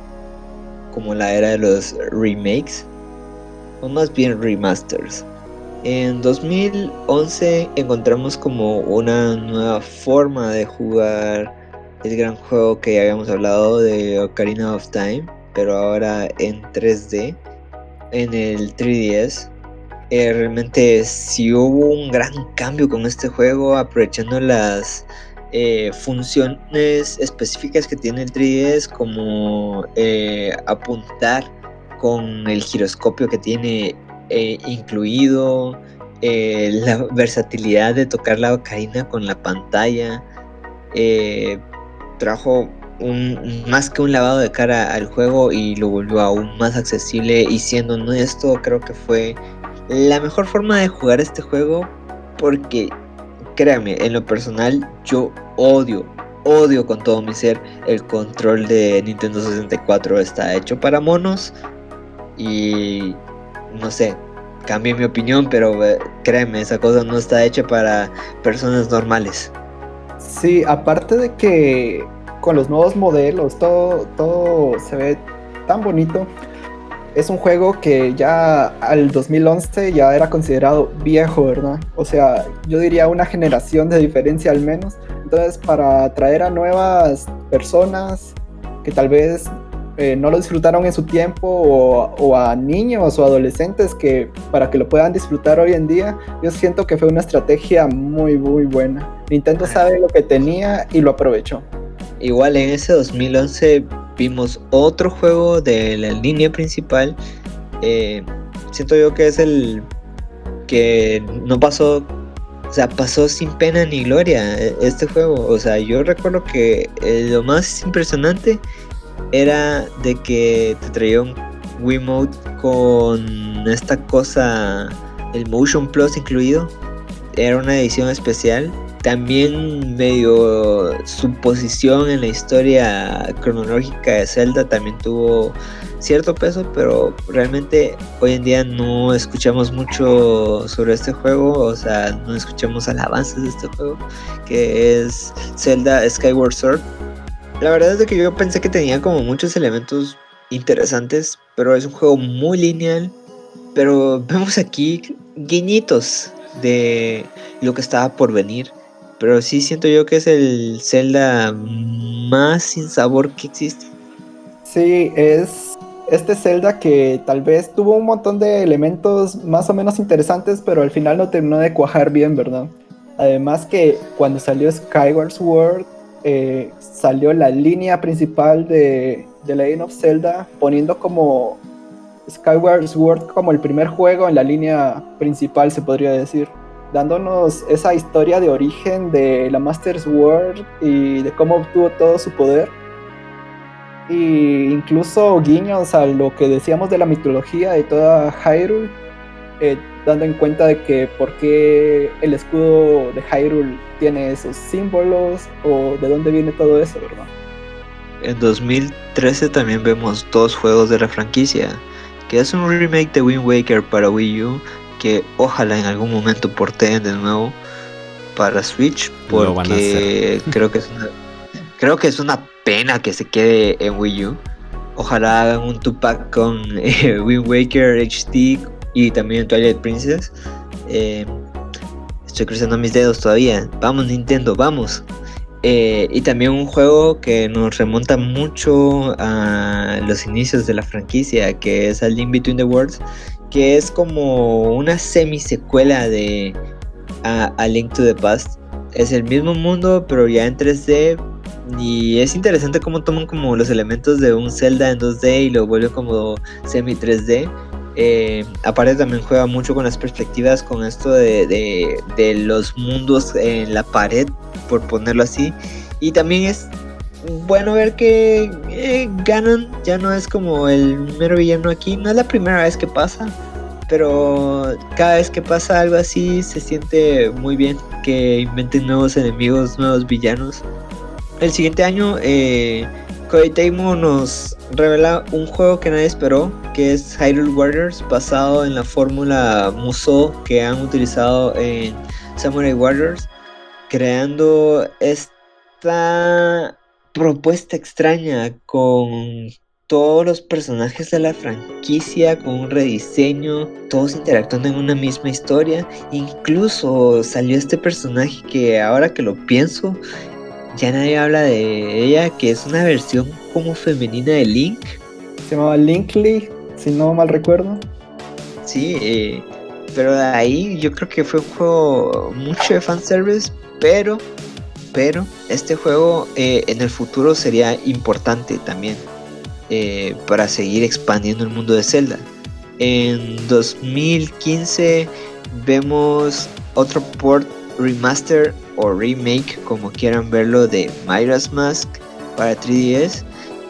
como la era de los remakes, o más bien remasters. En 2011 encontramos como una nueva forma de jugar el gran juego que ya habíamos hablado de Ocarina of Time, pero ahora en 3D, en el 3DS. Eh, realmente sí hubo un gran cambio con este juego, aprovechando las eh, funciones específicas que tiene el 3DS, como eh, apuntar con el giroscopio que tiene incluido, la versatilidad de tocar la ocarina con la pantalla. Trajo más que un lavado de cara al juego y lo volvió aún más accesible. Y siendo honesto creo que fue la mejor forma de jugar este juego porque créanme en lo personal yo odio odio con todo mi ser el control de Nintendo 64 está hecho para monos y no sé cambie mi opinión pero eh, créanme esa cosa no está hecha para personas normales Sí, aparte de que con los nuevos modelos todo, todo se ve tan bonito. Es un juego que ya al 2011 ya era considerado viejo, ¿verdad? O sea, yo diría una generación de diferencia al menos. Entonces, para atraer a nuevas personas que tal vez eh, no lo disfrutaron en su tiempo o, a niños o adolescentes que para que lo puedan disfrutar hoy en día, yo siento que fue una estrategia muy, muy buena. Nintendo sabe lo que tenía y lo aprovechó. Igual en ese 2011 vimos otro juego de la línea principal. Eh, siento yo que es el que no pasó, o sea, pasó sin pena ni gloria eh, este juego. O sea, yo recuerdo que lo más impresionante era de que te traía un Wiimote con esta cosa, el Motion Plus incluido. Era una edición especial. También medio su posición en la historia cronológica de Zelda también tuvo cierto peso, pero realmente hoy en día no escuchamos mucho sobre este juego, o sea, no escuchamos alabanzas de este juego, que es Zelda Skyward Sword. La verdad es que yo pensé que tenía como muchos elementos interesantes, pero es un juego muy lineal, pero vemos aquí guiñitos de lo que estaba por venir. Pero sí siento yo que es el Zelda más sin sabor que existe. Sí, es este Zelda que tal vez tuvo un montón de elementos más o menos interesantes, pero al final no terminó de cuajar bien, ¿verdad? Además que cuando salió Skyward Sword, eh, salió la línea principal de, The Legend of Zelda, poniendo como Skyward Sword como el primer juego en la línea principal, se podría decir dándonos esa historia de origen de la Master Sword y de cómo obtuvo todo su poder. Y incluso guiños a lo que decíamos de la mitología de toda Hyrule, eh, dando en cuenta de que por qué el escudo de Hyrule tiene esos símbolos o de dónde viene todo eso, ¿verdad? En 2013 también vemos dos juegos de la franquicia, que es un remake de Wind Waker para Wii U que ojalá en algún momento porteen de nuevo para Switch porque creo que es una creo que es una pena que se quede en Wii U. Ojalá hagan un Tupac con eh, Wind Waker HD y también Twilight Princess. Eh, estoy cruzando mis dedos todavía. Vamos Nintendo, vamos. Eh, y también un juego que nos remonta mucho a los inicios de la franquicia, que es A Link Between the Worlds, es como una semi-secuela de Link to the Past. Es el mismo mundo, pero ya en 3D. Y es interesante cómo toman como los elementos de un Zelda en 2D y lo vuelven como semi 3D. Eh, aparte también juega mucho con las perspectivas, con esto de, de, los mundos en la pared, por ponerlo así. Y también es bueno ver que eh, Ganon ya no es como el mero villano aquí. No es la primera vez que pasa, pero cada vez que pasa algo así se siente muy bien que inventen nuevos enemigos, nuevos villanos. El siguiente año, eh, Koei nos revela un juego que nadie esperó, que es Hyrule Warriors, basado en la fórmula Musou que han utilizado en Samurai Warriors, creando esta propuesta extraña con todos los personajes de la franquicia con un rediseño, todos interactuando en una misma historia. Incluso salió este personaje que ahora que lo pienso, ya nadie habla de ella, que es una versión como femenina de Link. Se llamaba Linkly, si no mal recuerdo. Sí, eh, pero de ahí yo creo que fue un juego mucho de fanservice, pero pero este juego eh, en el futuro sería importante también eh, para seguir expandiendo el mundo de Zelda. En 2015 vemos otro port remaster o remake, como quieran verlo, de Myra's Mask para 3DS,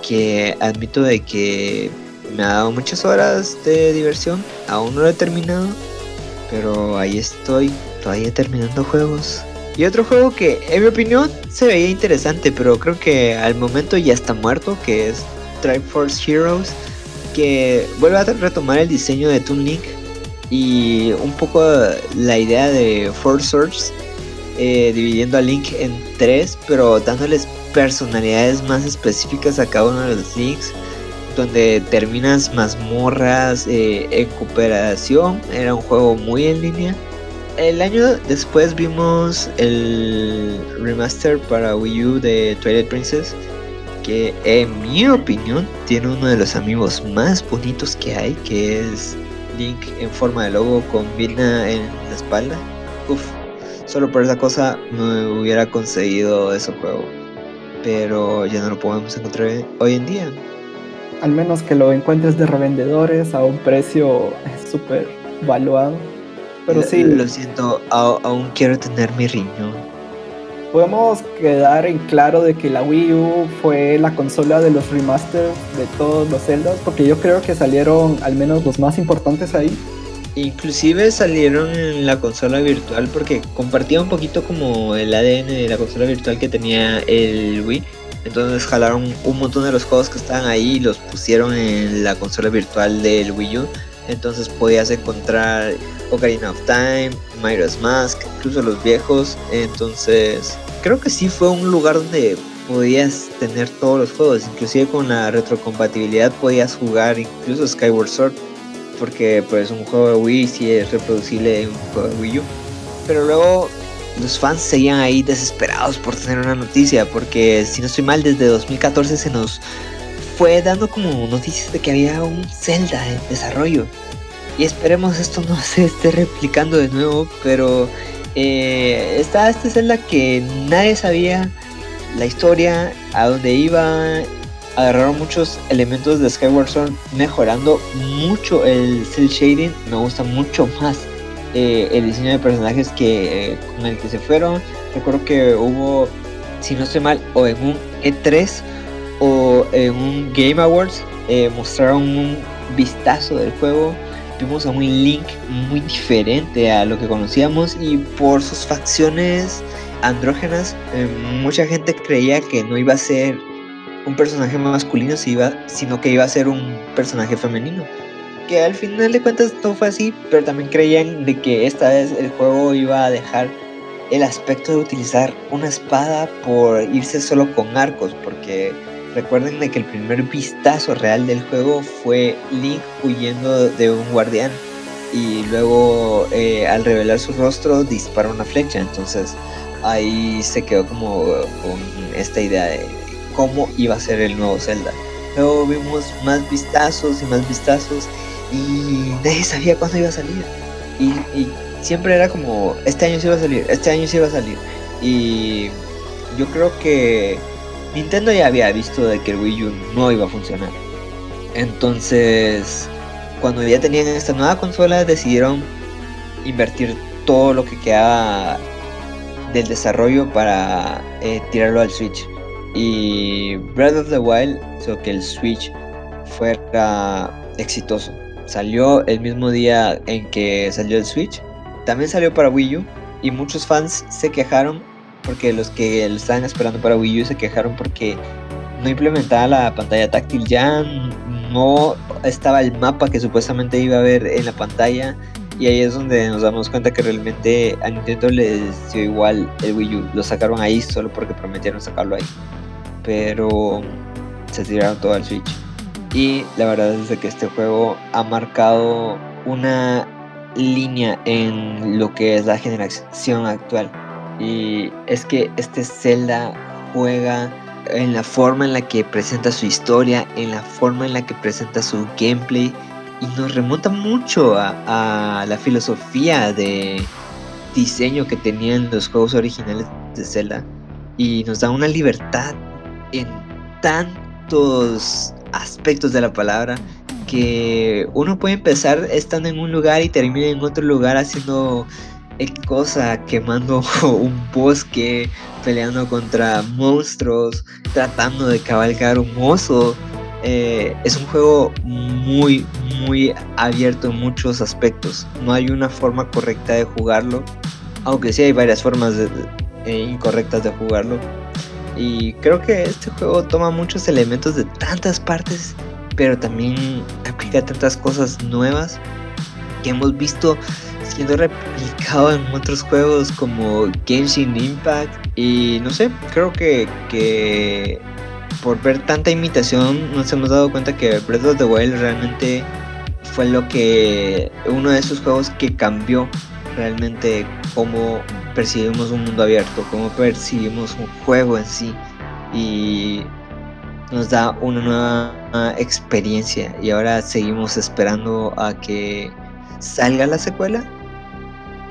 que admito de que me ha dado muchas horas de diversión, aún no lo he terminado, pero ahí estoy, todavía terminando juegos. Y otro juego que, en mi opinión, se veía interesante, pero creo que al momento ya está muerto, que es Triforce Heroes, que vuelve a retomar el diseño de Toon Link y un poco la idea de Four Swords, eh, dividiendo a Link en tres, pero dándoles personalidades más específicas a cada uno de los Links, donde terminas mazmorras eh, en cooperación, era un juego muy en línea. El año después vimos el remaster para Wii U de Twilight Princess, que en mi opinión tiene uno de los amigos más bonitos que hay, que es Link en forma de logo con Vilna en la espalda. Uf, solo por esa cosa me hubiera conseguido ese juego, pero ya no lo podemos encontrar hoy en día. Al menos que lo encuentres de revendedores a un precio súper valuado. Pero sí. Lo siento, aún quiero tener mi riñón. Podemos quedar en claro de que la Wii U fue la consola de los remasters de todos los Zeldas, porque yo creo que salieron al menos los más importantes ahí. Inclusive salieron en la consola virtual porque compartía un poquito como el ADN de la consola virtual que tenía el Wii. Entonces jalaron un montón de los juegos que estaban ahí y los pusieron en la consola virtual del Wii U. Entonces podías encontrar Ocarina of Time, Majora's Mask, incluso los viejos. Entonces creo que sí fue un lugar donde podías tener todos los juegos. Inclusive con la retrocompatibilidad podías jugar incluso Skyward Sword. Porque pues un juego de Wii sí es reproducible en un juego de Wii U. Pero luego los fans seguían ahí desesperados por tener una noticia. Porque si no estoy mal, desde 2014 se nos fue dando como noticias de que había un Zelda en desarrollo. Y esperemos esto no se esté replicando de nuevo, pero eh, está este Zelda que nadie sabía la historia, a dónde iba. Agarraron muchos elementos de Skyward Sword, mejorando mucho el cel shading. Me gusta mucho más eh, el diseño de personajes que eh, con el que se fueron. Recuerdo que hubo, si no estoy mal, o en un E3 o en un Game Awards, mostraron un vistazo del juego vimos a un Link muy diferente a lo que conocíamos y por sus facciones andrógenas, eh, mucha gente creía que no iba a ser un personaje masculino, sino que iba a ser un personaje femenino. Que al final de cuentas no fue así, pero también creían de que esta vez el juego iba a dejar el aspecto de utilizar una espada por irse solo con arcos, porque Recuerden de que el primer vistazo real del juego fue Link huyendo de un guardián y luego eh, al revelar su rostro dispara una flecha. Entonces ahí se quedó como con esta idea de cómo iba a ser el nuevo Zelda. Luego vimos más vistazos y más vistazos y nadie sabía cuándo iba a salir. Y, y siempre era como, este año sí iba a salir, este año sí iba a salir. Y yo creo que Nintendo ya había visto de que el Wii U no iba a funcionar. Entonces, cuando ya tenían esta nueva consola, decidieron invertir todo lo que quedaba del desarrollo para eh, tirarlo al Switch. Y Breath of the Wild hizo que el Switch fuera exitoso. Salió el mismo día en que salió el Switch. También salió para Wii U. Y muchos fans se quejaron porque los que lo estaban esperando para Wii U se quejaron porque no implementaba la pantalla táctil ya, no estaba el mapa que supuestamente iba a ver en la pantalla y ahí es donde nos damos cuenta que realmente a Nintendo les dio igual el Wii U, lo sacaron ahí solo porque prometieron sacarlo ahí, pero se tiraron todo al Switch. Y la verdad es que este juego ha marcado una línea en lo que es la generación actual y es que este Zelda juega en la forma en la que presenta su historia, en la forma en la que presenta su gameplay y nos remonta mucho a, la filosofía de diseño que tenían los juegos originales de Zelda y nos da una libertad en tantos aspectos de la palabra que uno puede empezar estando en un lugar y termina en otro lugar haciendo cosa quemando un bosque, peleando contra monstruos, tratando de cabalgar un oso. Eh, es un juego muy, muy abierto en muchos aspectos. No hay una forma correcta de jugarlo, aunque sí hay varias formas eh, incorrectas de jugarlo. Y creo que este juego toma muchos elementos de tantas partes, pero también aplica tantas cosas nuevas que hemos visto siendo replicado en otros juegos como Genshin Impact. Y no sé, creo que, que por ver tanta imitación nos hemos dado cuenta que Breath of the Wild realmente fue lo que uno de esos juegos que cambió realmente cómo percibimos un mundo abierto, cómo percibimos un juego en sí. Y nos da una nueva experiencia. Y ahora seguimos esperando a que salga la secuela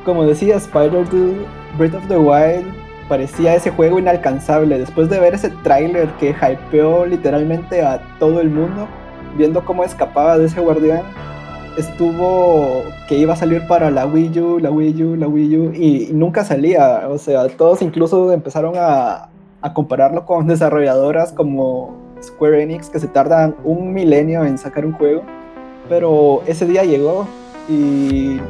como decía Spider-Dude, Breath of the Wild parecía ese juego inalcanzable. Después de ver ese tráiler que hypeó literalmente a todo el mundo, viendo cómo escapaba de ese guardián, estuvo que iba a salir para la Wii U, la Wii U, la Wii U, y, nunca salía. O sea, todos incluso empezaron a, a compararlo con desarrolladoras como Square Enix, que se tardan un milenio en sacar un juego. Pero ese día llegó Y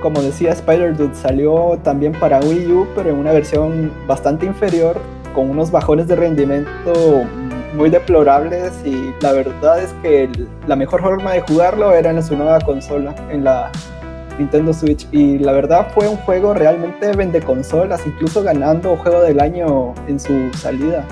como decía, Spider-Dude salió también para Wii U, pero en una versión bastante inferior, con unos bajones de rendimiento muy deplorables y la verdad es que la mejor forma de jugarlo era en su nueva consola, en la Nintendo Switch. Y la verdad fue un juego realmente vende consolas, incluso ganando juego del año en su salida.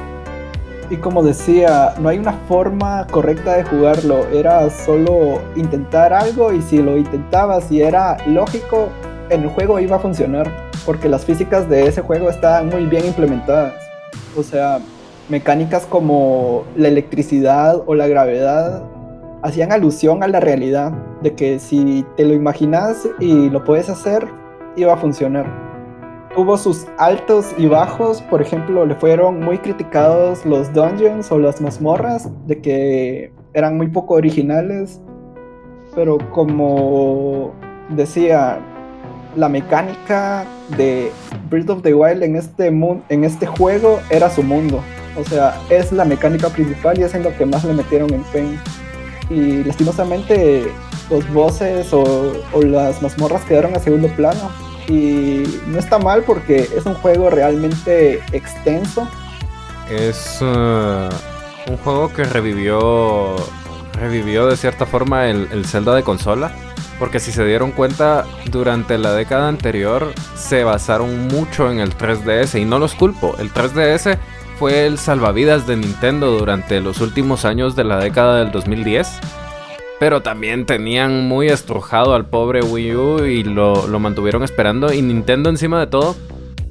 Y como decía, no hay una forma correcta de jugarlo, era solo intentar algo y si lo intentabas y era lógico, en el juego iba a funcionar, porque las físicas de ese juego estaban muy bien implementadas. O sea, mecánicas como la electricidad o la gravedad hacían alusión a la realidad, de que si te lo imaginas y lo puedes hacer, iba a funcionar. Tuvo sus altos y bajos, por ejemplo, le fueron muy criticados los dungeons o las mazmorras, de que eran muy poco originales, pero como decía, la mecánica de Breath of the Wild en este, en este juego era su mundo. O sea, es la mecánica principal y es en lo que más le metieron Pain. Y lastimosamente los bosses o, las mazmorras quedaron a segundo plano. Y no está mal porque es un juego realmente extenso. Es uh, un juego que revivió revivió de cierta forma el, el Zelda de consola. Porque si se dieron cuenta, durante la década anterior se basaron mucho en el 3DS y no los culpo. El 3DS fue el salvavidas de Nintendo durante los últimos años de la década del 2010. Pero también tenían muy estrujado al pobre Wii U y lo, lo, mantuvieron esperando. Y Nintendo encima de todo,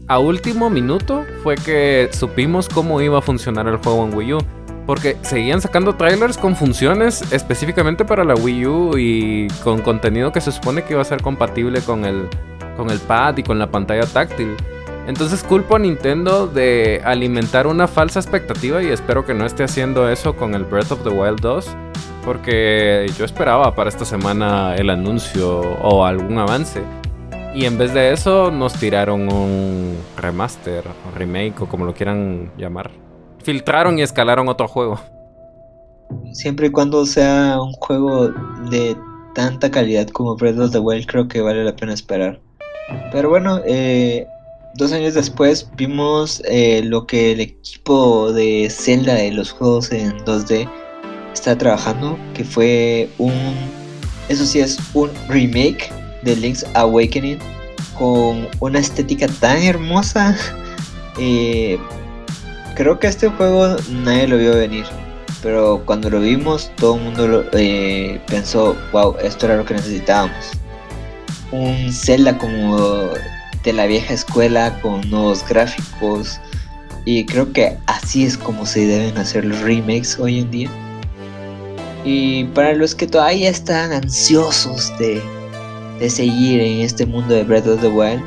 a último minuto fue que supimos cómo iba a funcionar el juego en Wii U. Porque seguían sacando trailers con funciones específicamente para la Wii U y con contenido que se supone que iba a ser compatible con el, con el pad y con la pantalla táctil. Entonces culpo a Nintendo de alimentar una falsa expectativa y espero que no esté haciendo eso con el Breath of the Wild 2. Porque yo esperaba para esta semana el anuncio o algún avance. Y en vez de eso nos tiraron un remaster o remake o como lo quieran llamar. Filtraron y escalaron otro juego. Siempre y cuando sea un juego de tanta calidad como Breath of the Wild creo que vale la pena esperar. Pero bueno, eh, dos años después vimos eh, lo que el equipo de Zelda de los juegos en 2D está trabajando, que fue un, eso sí es un remake de Link's Awakening con una estética tan hermosa. Eh, creo que este juego nadie lo vio venir, pero cuando lo vimos todo el mundo eh, pensó, wow, esto era lo que necesitábamos. Un Zelda como de la vieja escuela con nuevos gráficos. Y creo que así es como se deben hacer los remakes hoy en día. Y para los que todavía están ansiosos de, de seguir en este mundo de Breath of the Wild,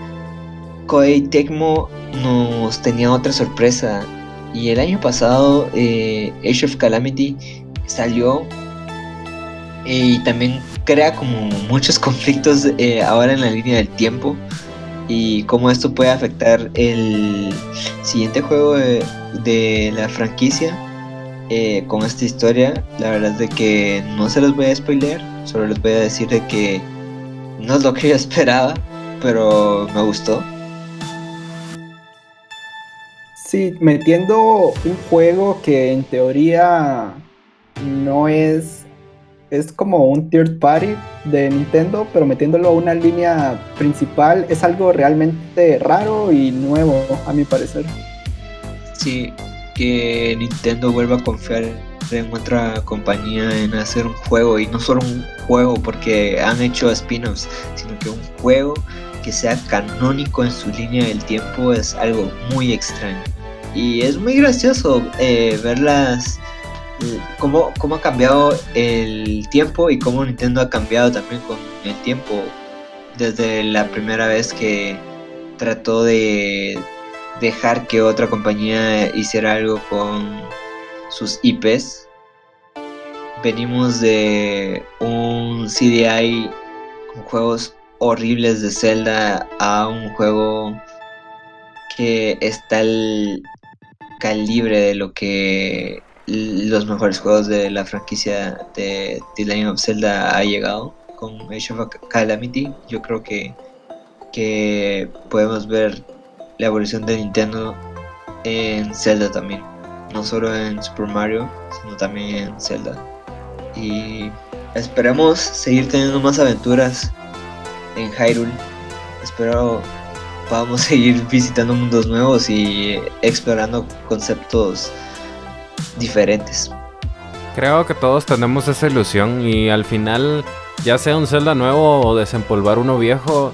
Koei Tecmo nos tenía otra sorpresa. Y el año pasado, eh, Age of Calamity salió y también crea como muchos conflictos eh, ahora en la línea del tiempo y cómo esto puede afectar el siguiente juego de, la franquicia eh, con esta historia. La verdad es de que no se los voy a spoiler, solo les voy a decir de que no es lo que yo esperaba, pero me gustó. Sí, metiendo un juego que en teoría no es es como un third party de Nintendo, pero metiéndolo a una línea principal es algo realmente raro y nuevo, a mi parecer. Sí, que Nintendo vuelva a confiar en otra compañía en hacer un juego y no solo un juego porque han hecho spin-offs, sino que un juego que sea canónico en su línea del tiempo es algo muy extraño. Y es muy gracioso eh, verlas cómo, cómo ha cambiado el tiempo y cómo Nintendo ha cambiado también con el tiempo desde la primera vez que trató de dejar que otra compañía hiciera algo con sus IPs. Venimos de un CDI con juegos horribles de Zelda a un juego que está al calibre de lo que los mejores juegos de la franquicia de The Legend of Zelda ha llegado. con Age of Calamity, yo creo que, que podemos ver la evolución de Nintendo en Zelda también. No solo en Super Mario, sino también en Zelda. Y esperemos seguir teniendo más aventuras en Hyrule. Espero podamos seguir visitando mundos nuevos y explorando conceptos diferentes. Creo que todos tenemos esa ilusión y al final, ya sea un Zelda nuevo o desempolvar uno viejo,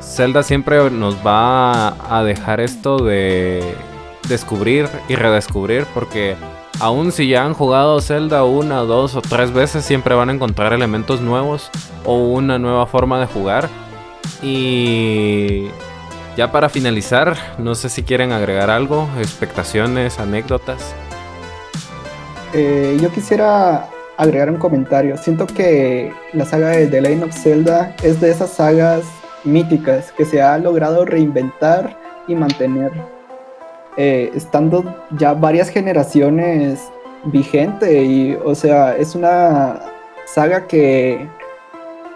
Zelda siempre nos va a dejar esto de descubrir y redescubrir porque aun si ya han jugado Zelda una, dos o tres veces, siempre van a encontrar elementos nuevos o una nueva forma de jugar. Y ya para finalizar, no sé si quieren agregar algo, expectaciones, anécdotas. Eh, yo quisiera agregar un comentario. Siento que la saga de The Legend of Zelda es de esas sagas míticas que se ha logrado reinventar y mantener, eh, estando ya varias generaciones vigente y, o sea, es una saga que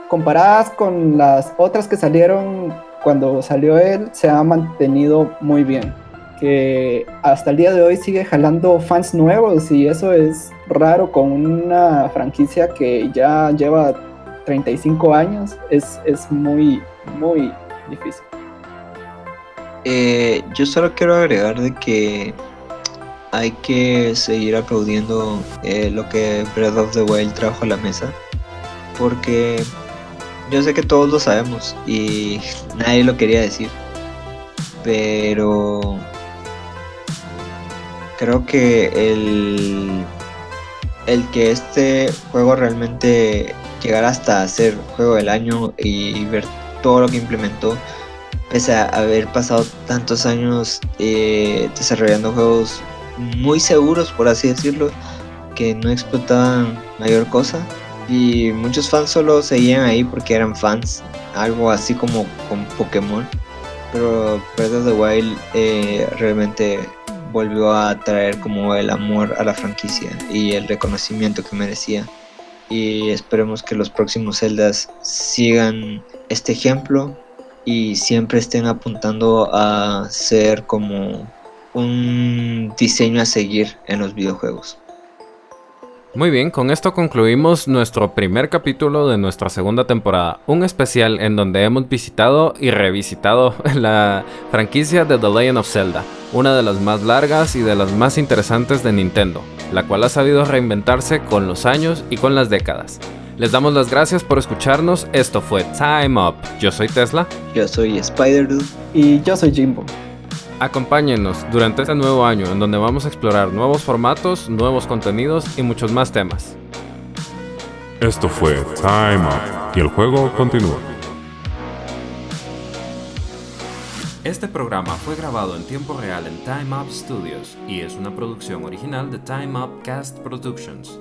comparadas con las otras que salieron cuando salió él, se ha mantenido muy bien que hasta el día de hoy sigue jalando fans nuevos y eso es raro con una franquicia que ya lleva 35 años, es, es muy, muy difícil. Eh, yo solo quiero agregar de que hay que seguir aplaudiendo eh, lo que Breath of the Wild trajo a la mesa, porque yo sé que todos lo sabemos y nadie lo quería decir, pero creo que el, el que este juego realmente llegara hasta ser juego del año y ver todo lo que implementó, pese a haber pasado tantos años eh, desarrollando juegos muy seguros, por así decirlo, que no explotaban mayor cosa. Y muchos fans solo seguían ahí porque eran fans, algo así como con Pokémon. Pero Breath of the Wild eh, realmente volvió a traer como el amor a la franquicia y el reconocimiento que merecía. Y esperemos que los próximos Zeldas sigan este ejemplo y siempre estén apuntando a ser como un diseño a seguir en los videojuegos. Muy bien, con esto concluimos nuestro primer capítulo de nuestra segunda temporada, un especial en donde hemos visitado y revisitado la franquicia de The Legend of Zelda, una de las más largas y de las más interesantes de Nintendo, la cual ha sabido reinventarse con los años y con las décadas. Les damos las gracias por escucharnos, esto fue Time Up, yo soy Tesla, yo soy spider y yo soy Jimbo. Acompáñenos durante este nuevo año en donde vamos a explorar nuevos formatos, nuevos contenidos y muchos más temas. Esto fue Time Up y el juego continúa. Este programa fue grabado en tiempo real en Time Up Studios y es una producción original de Time Up Cast Productions.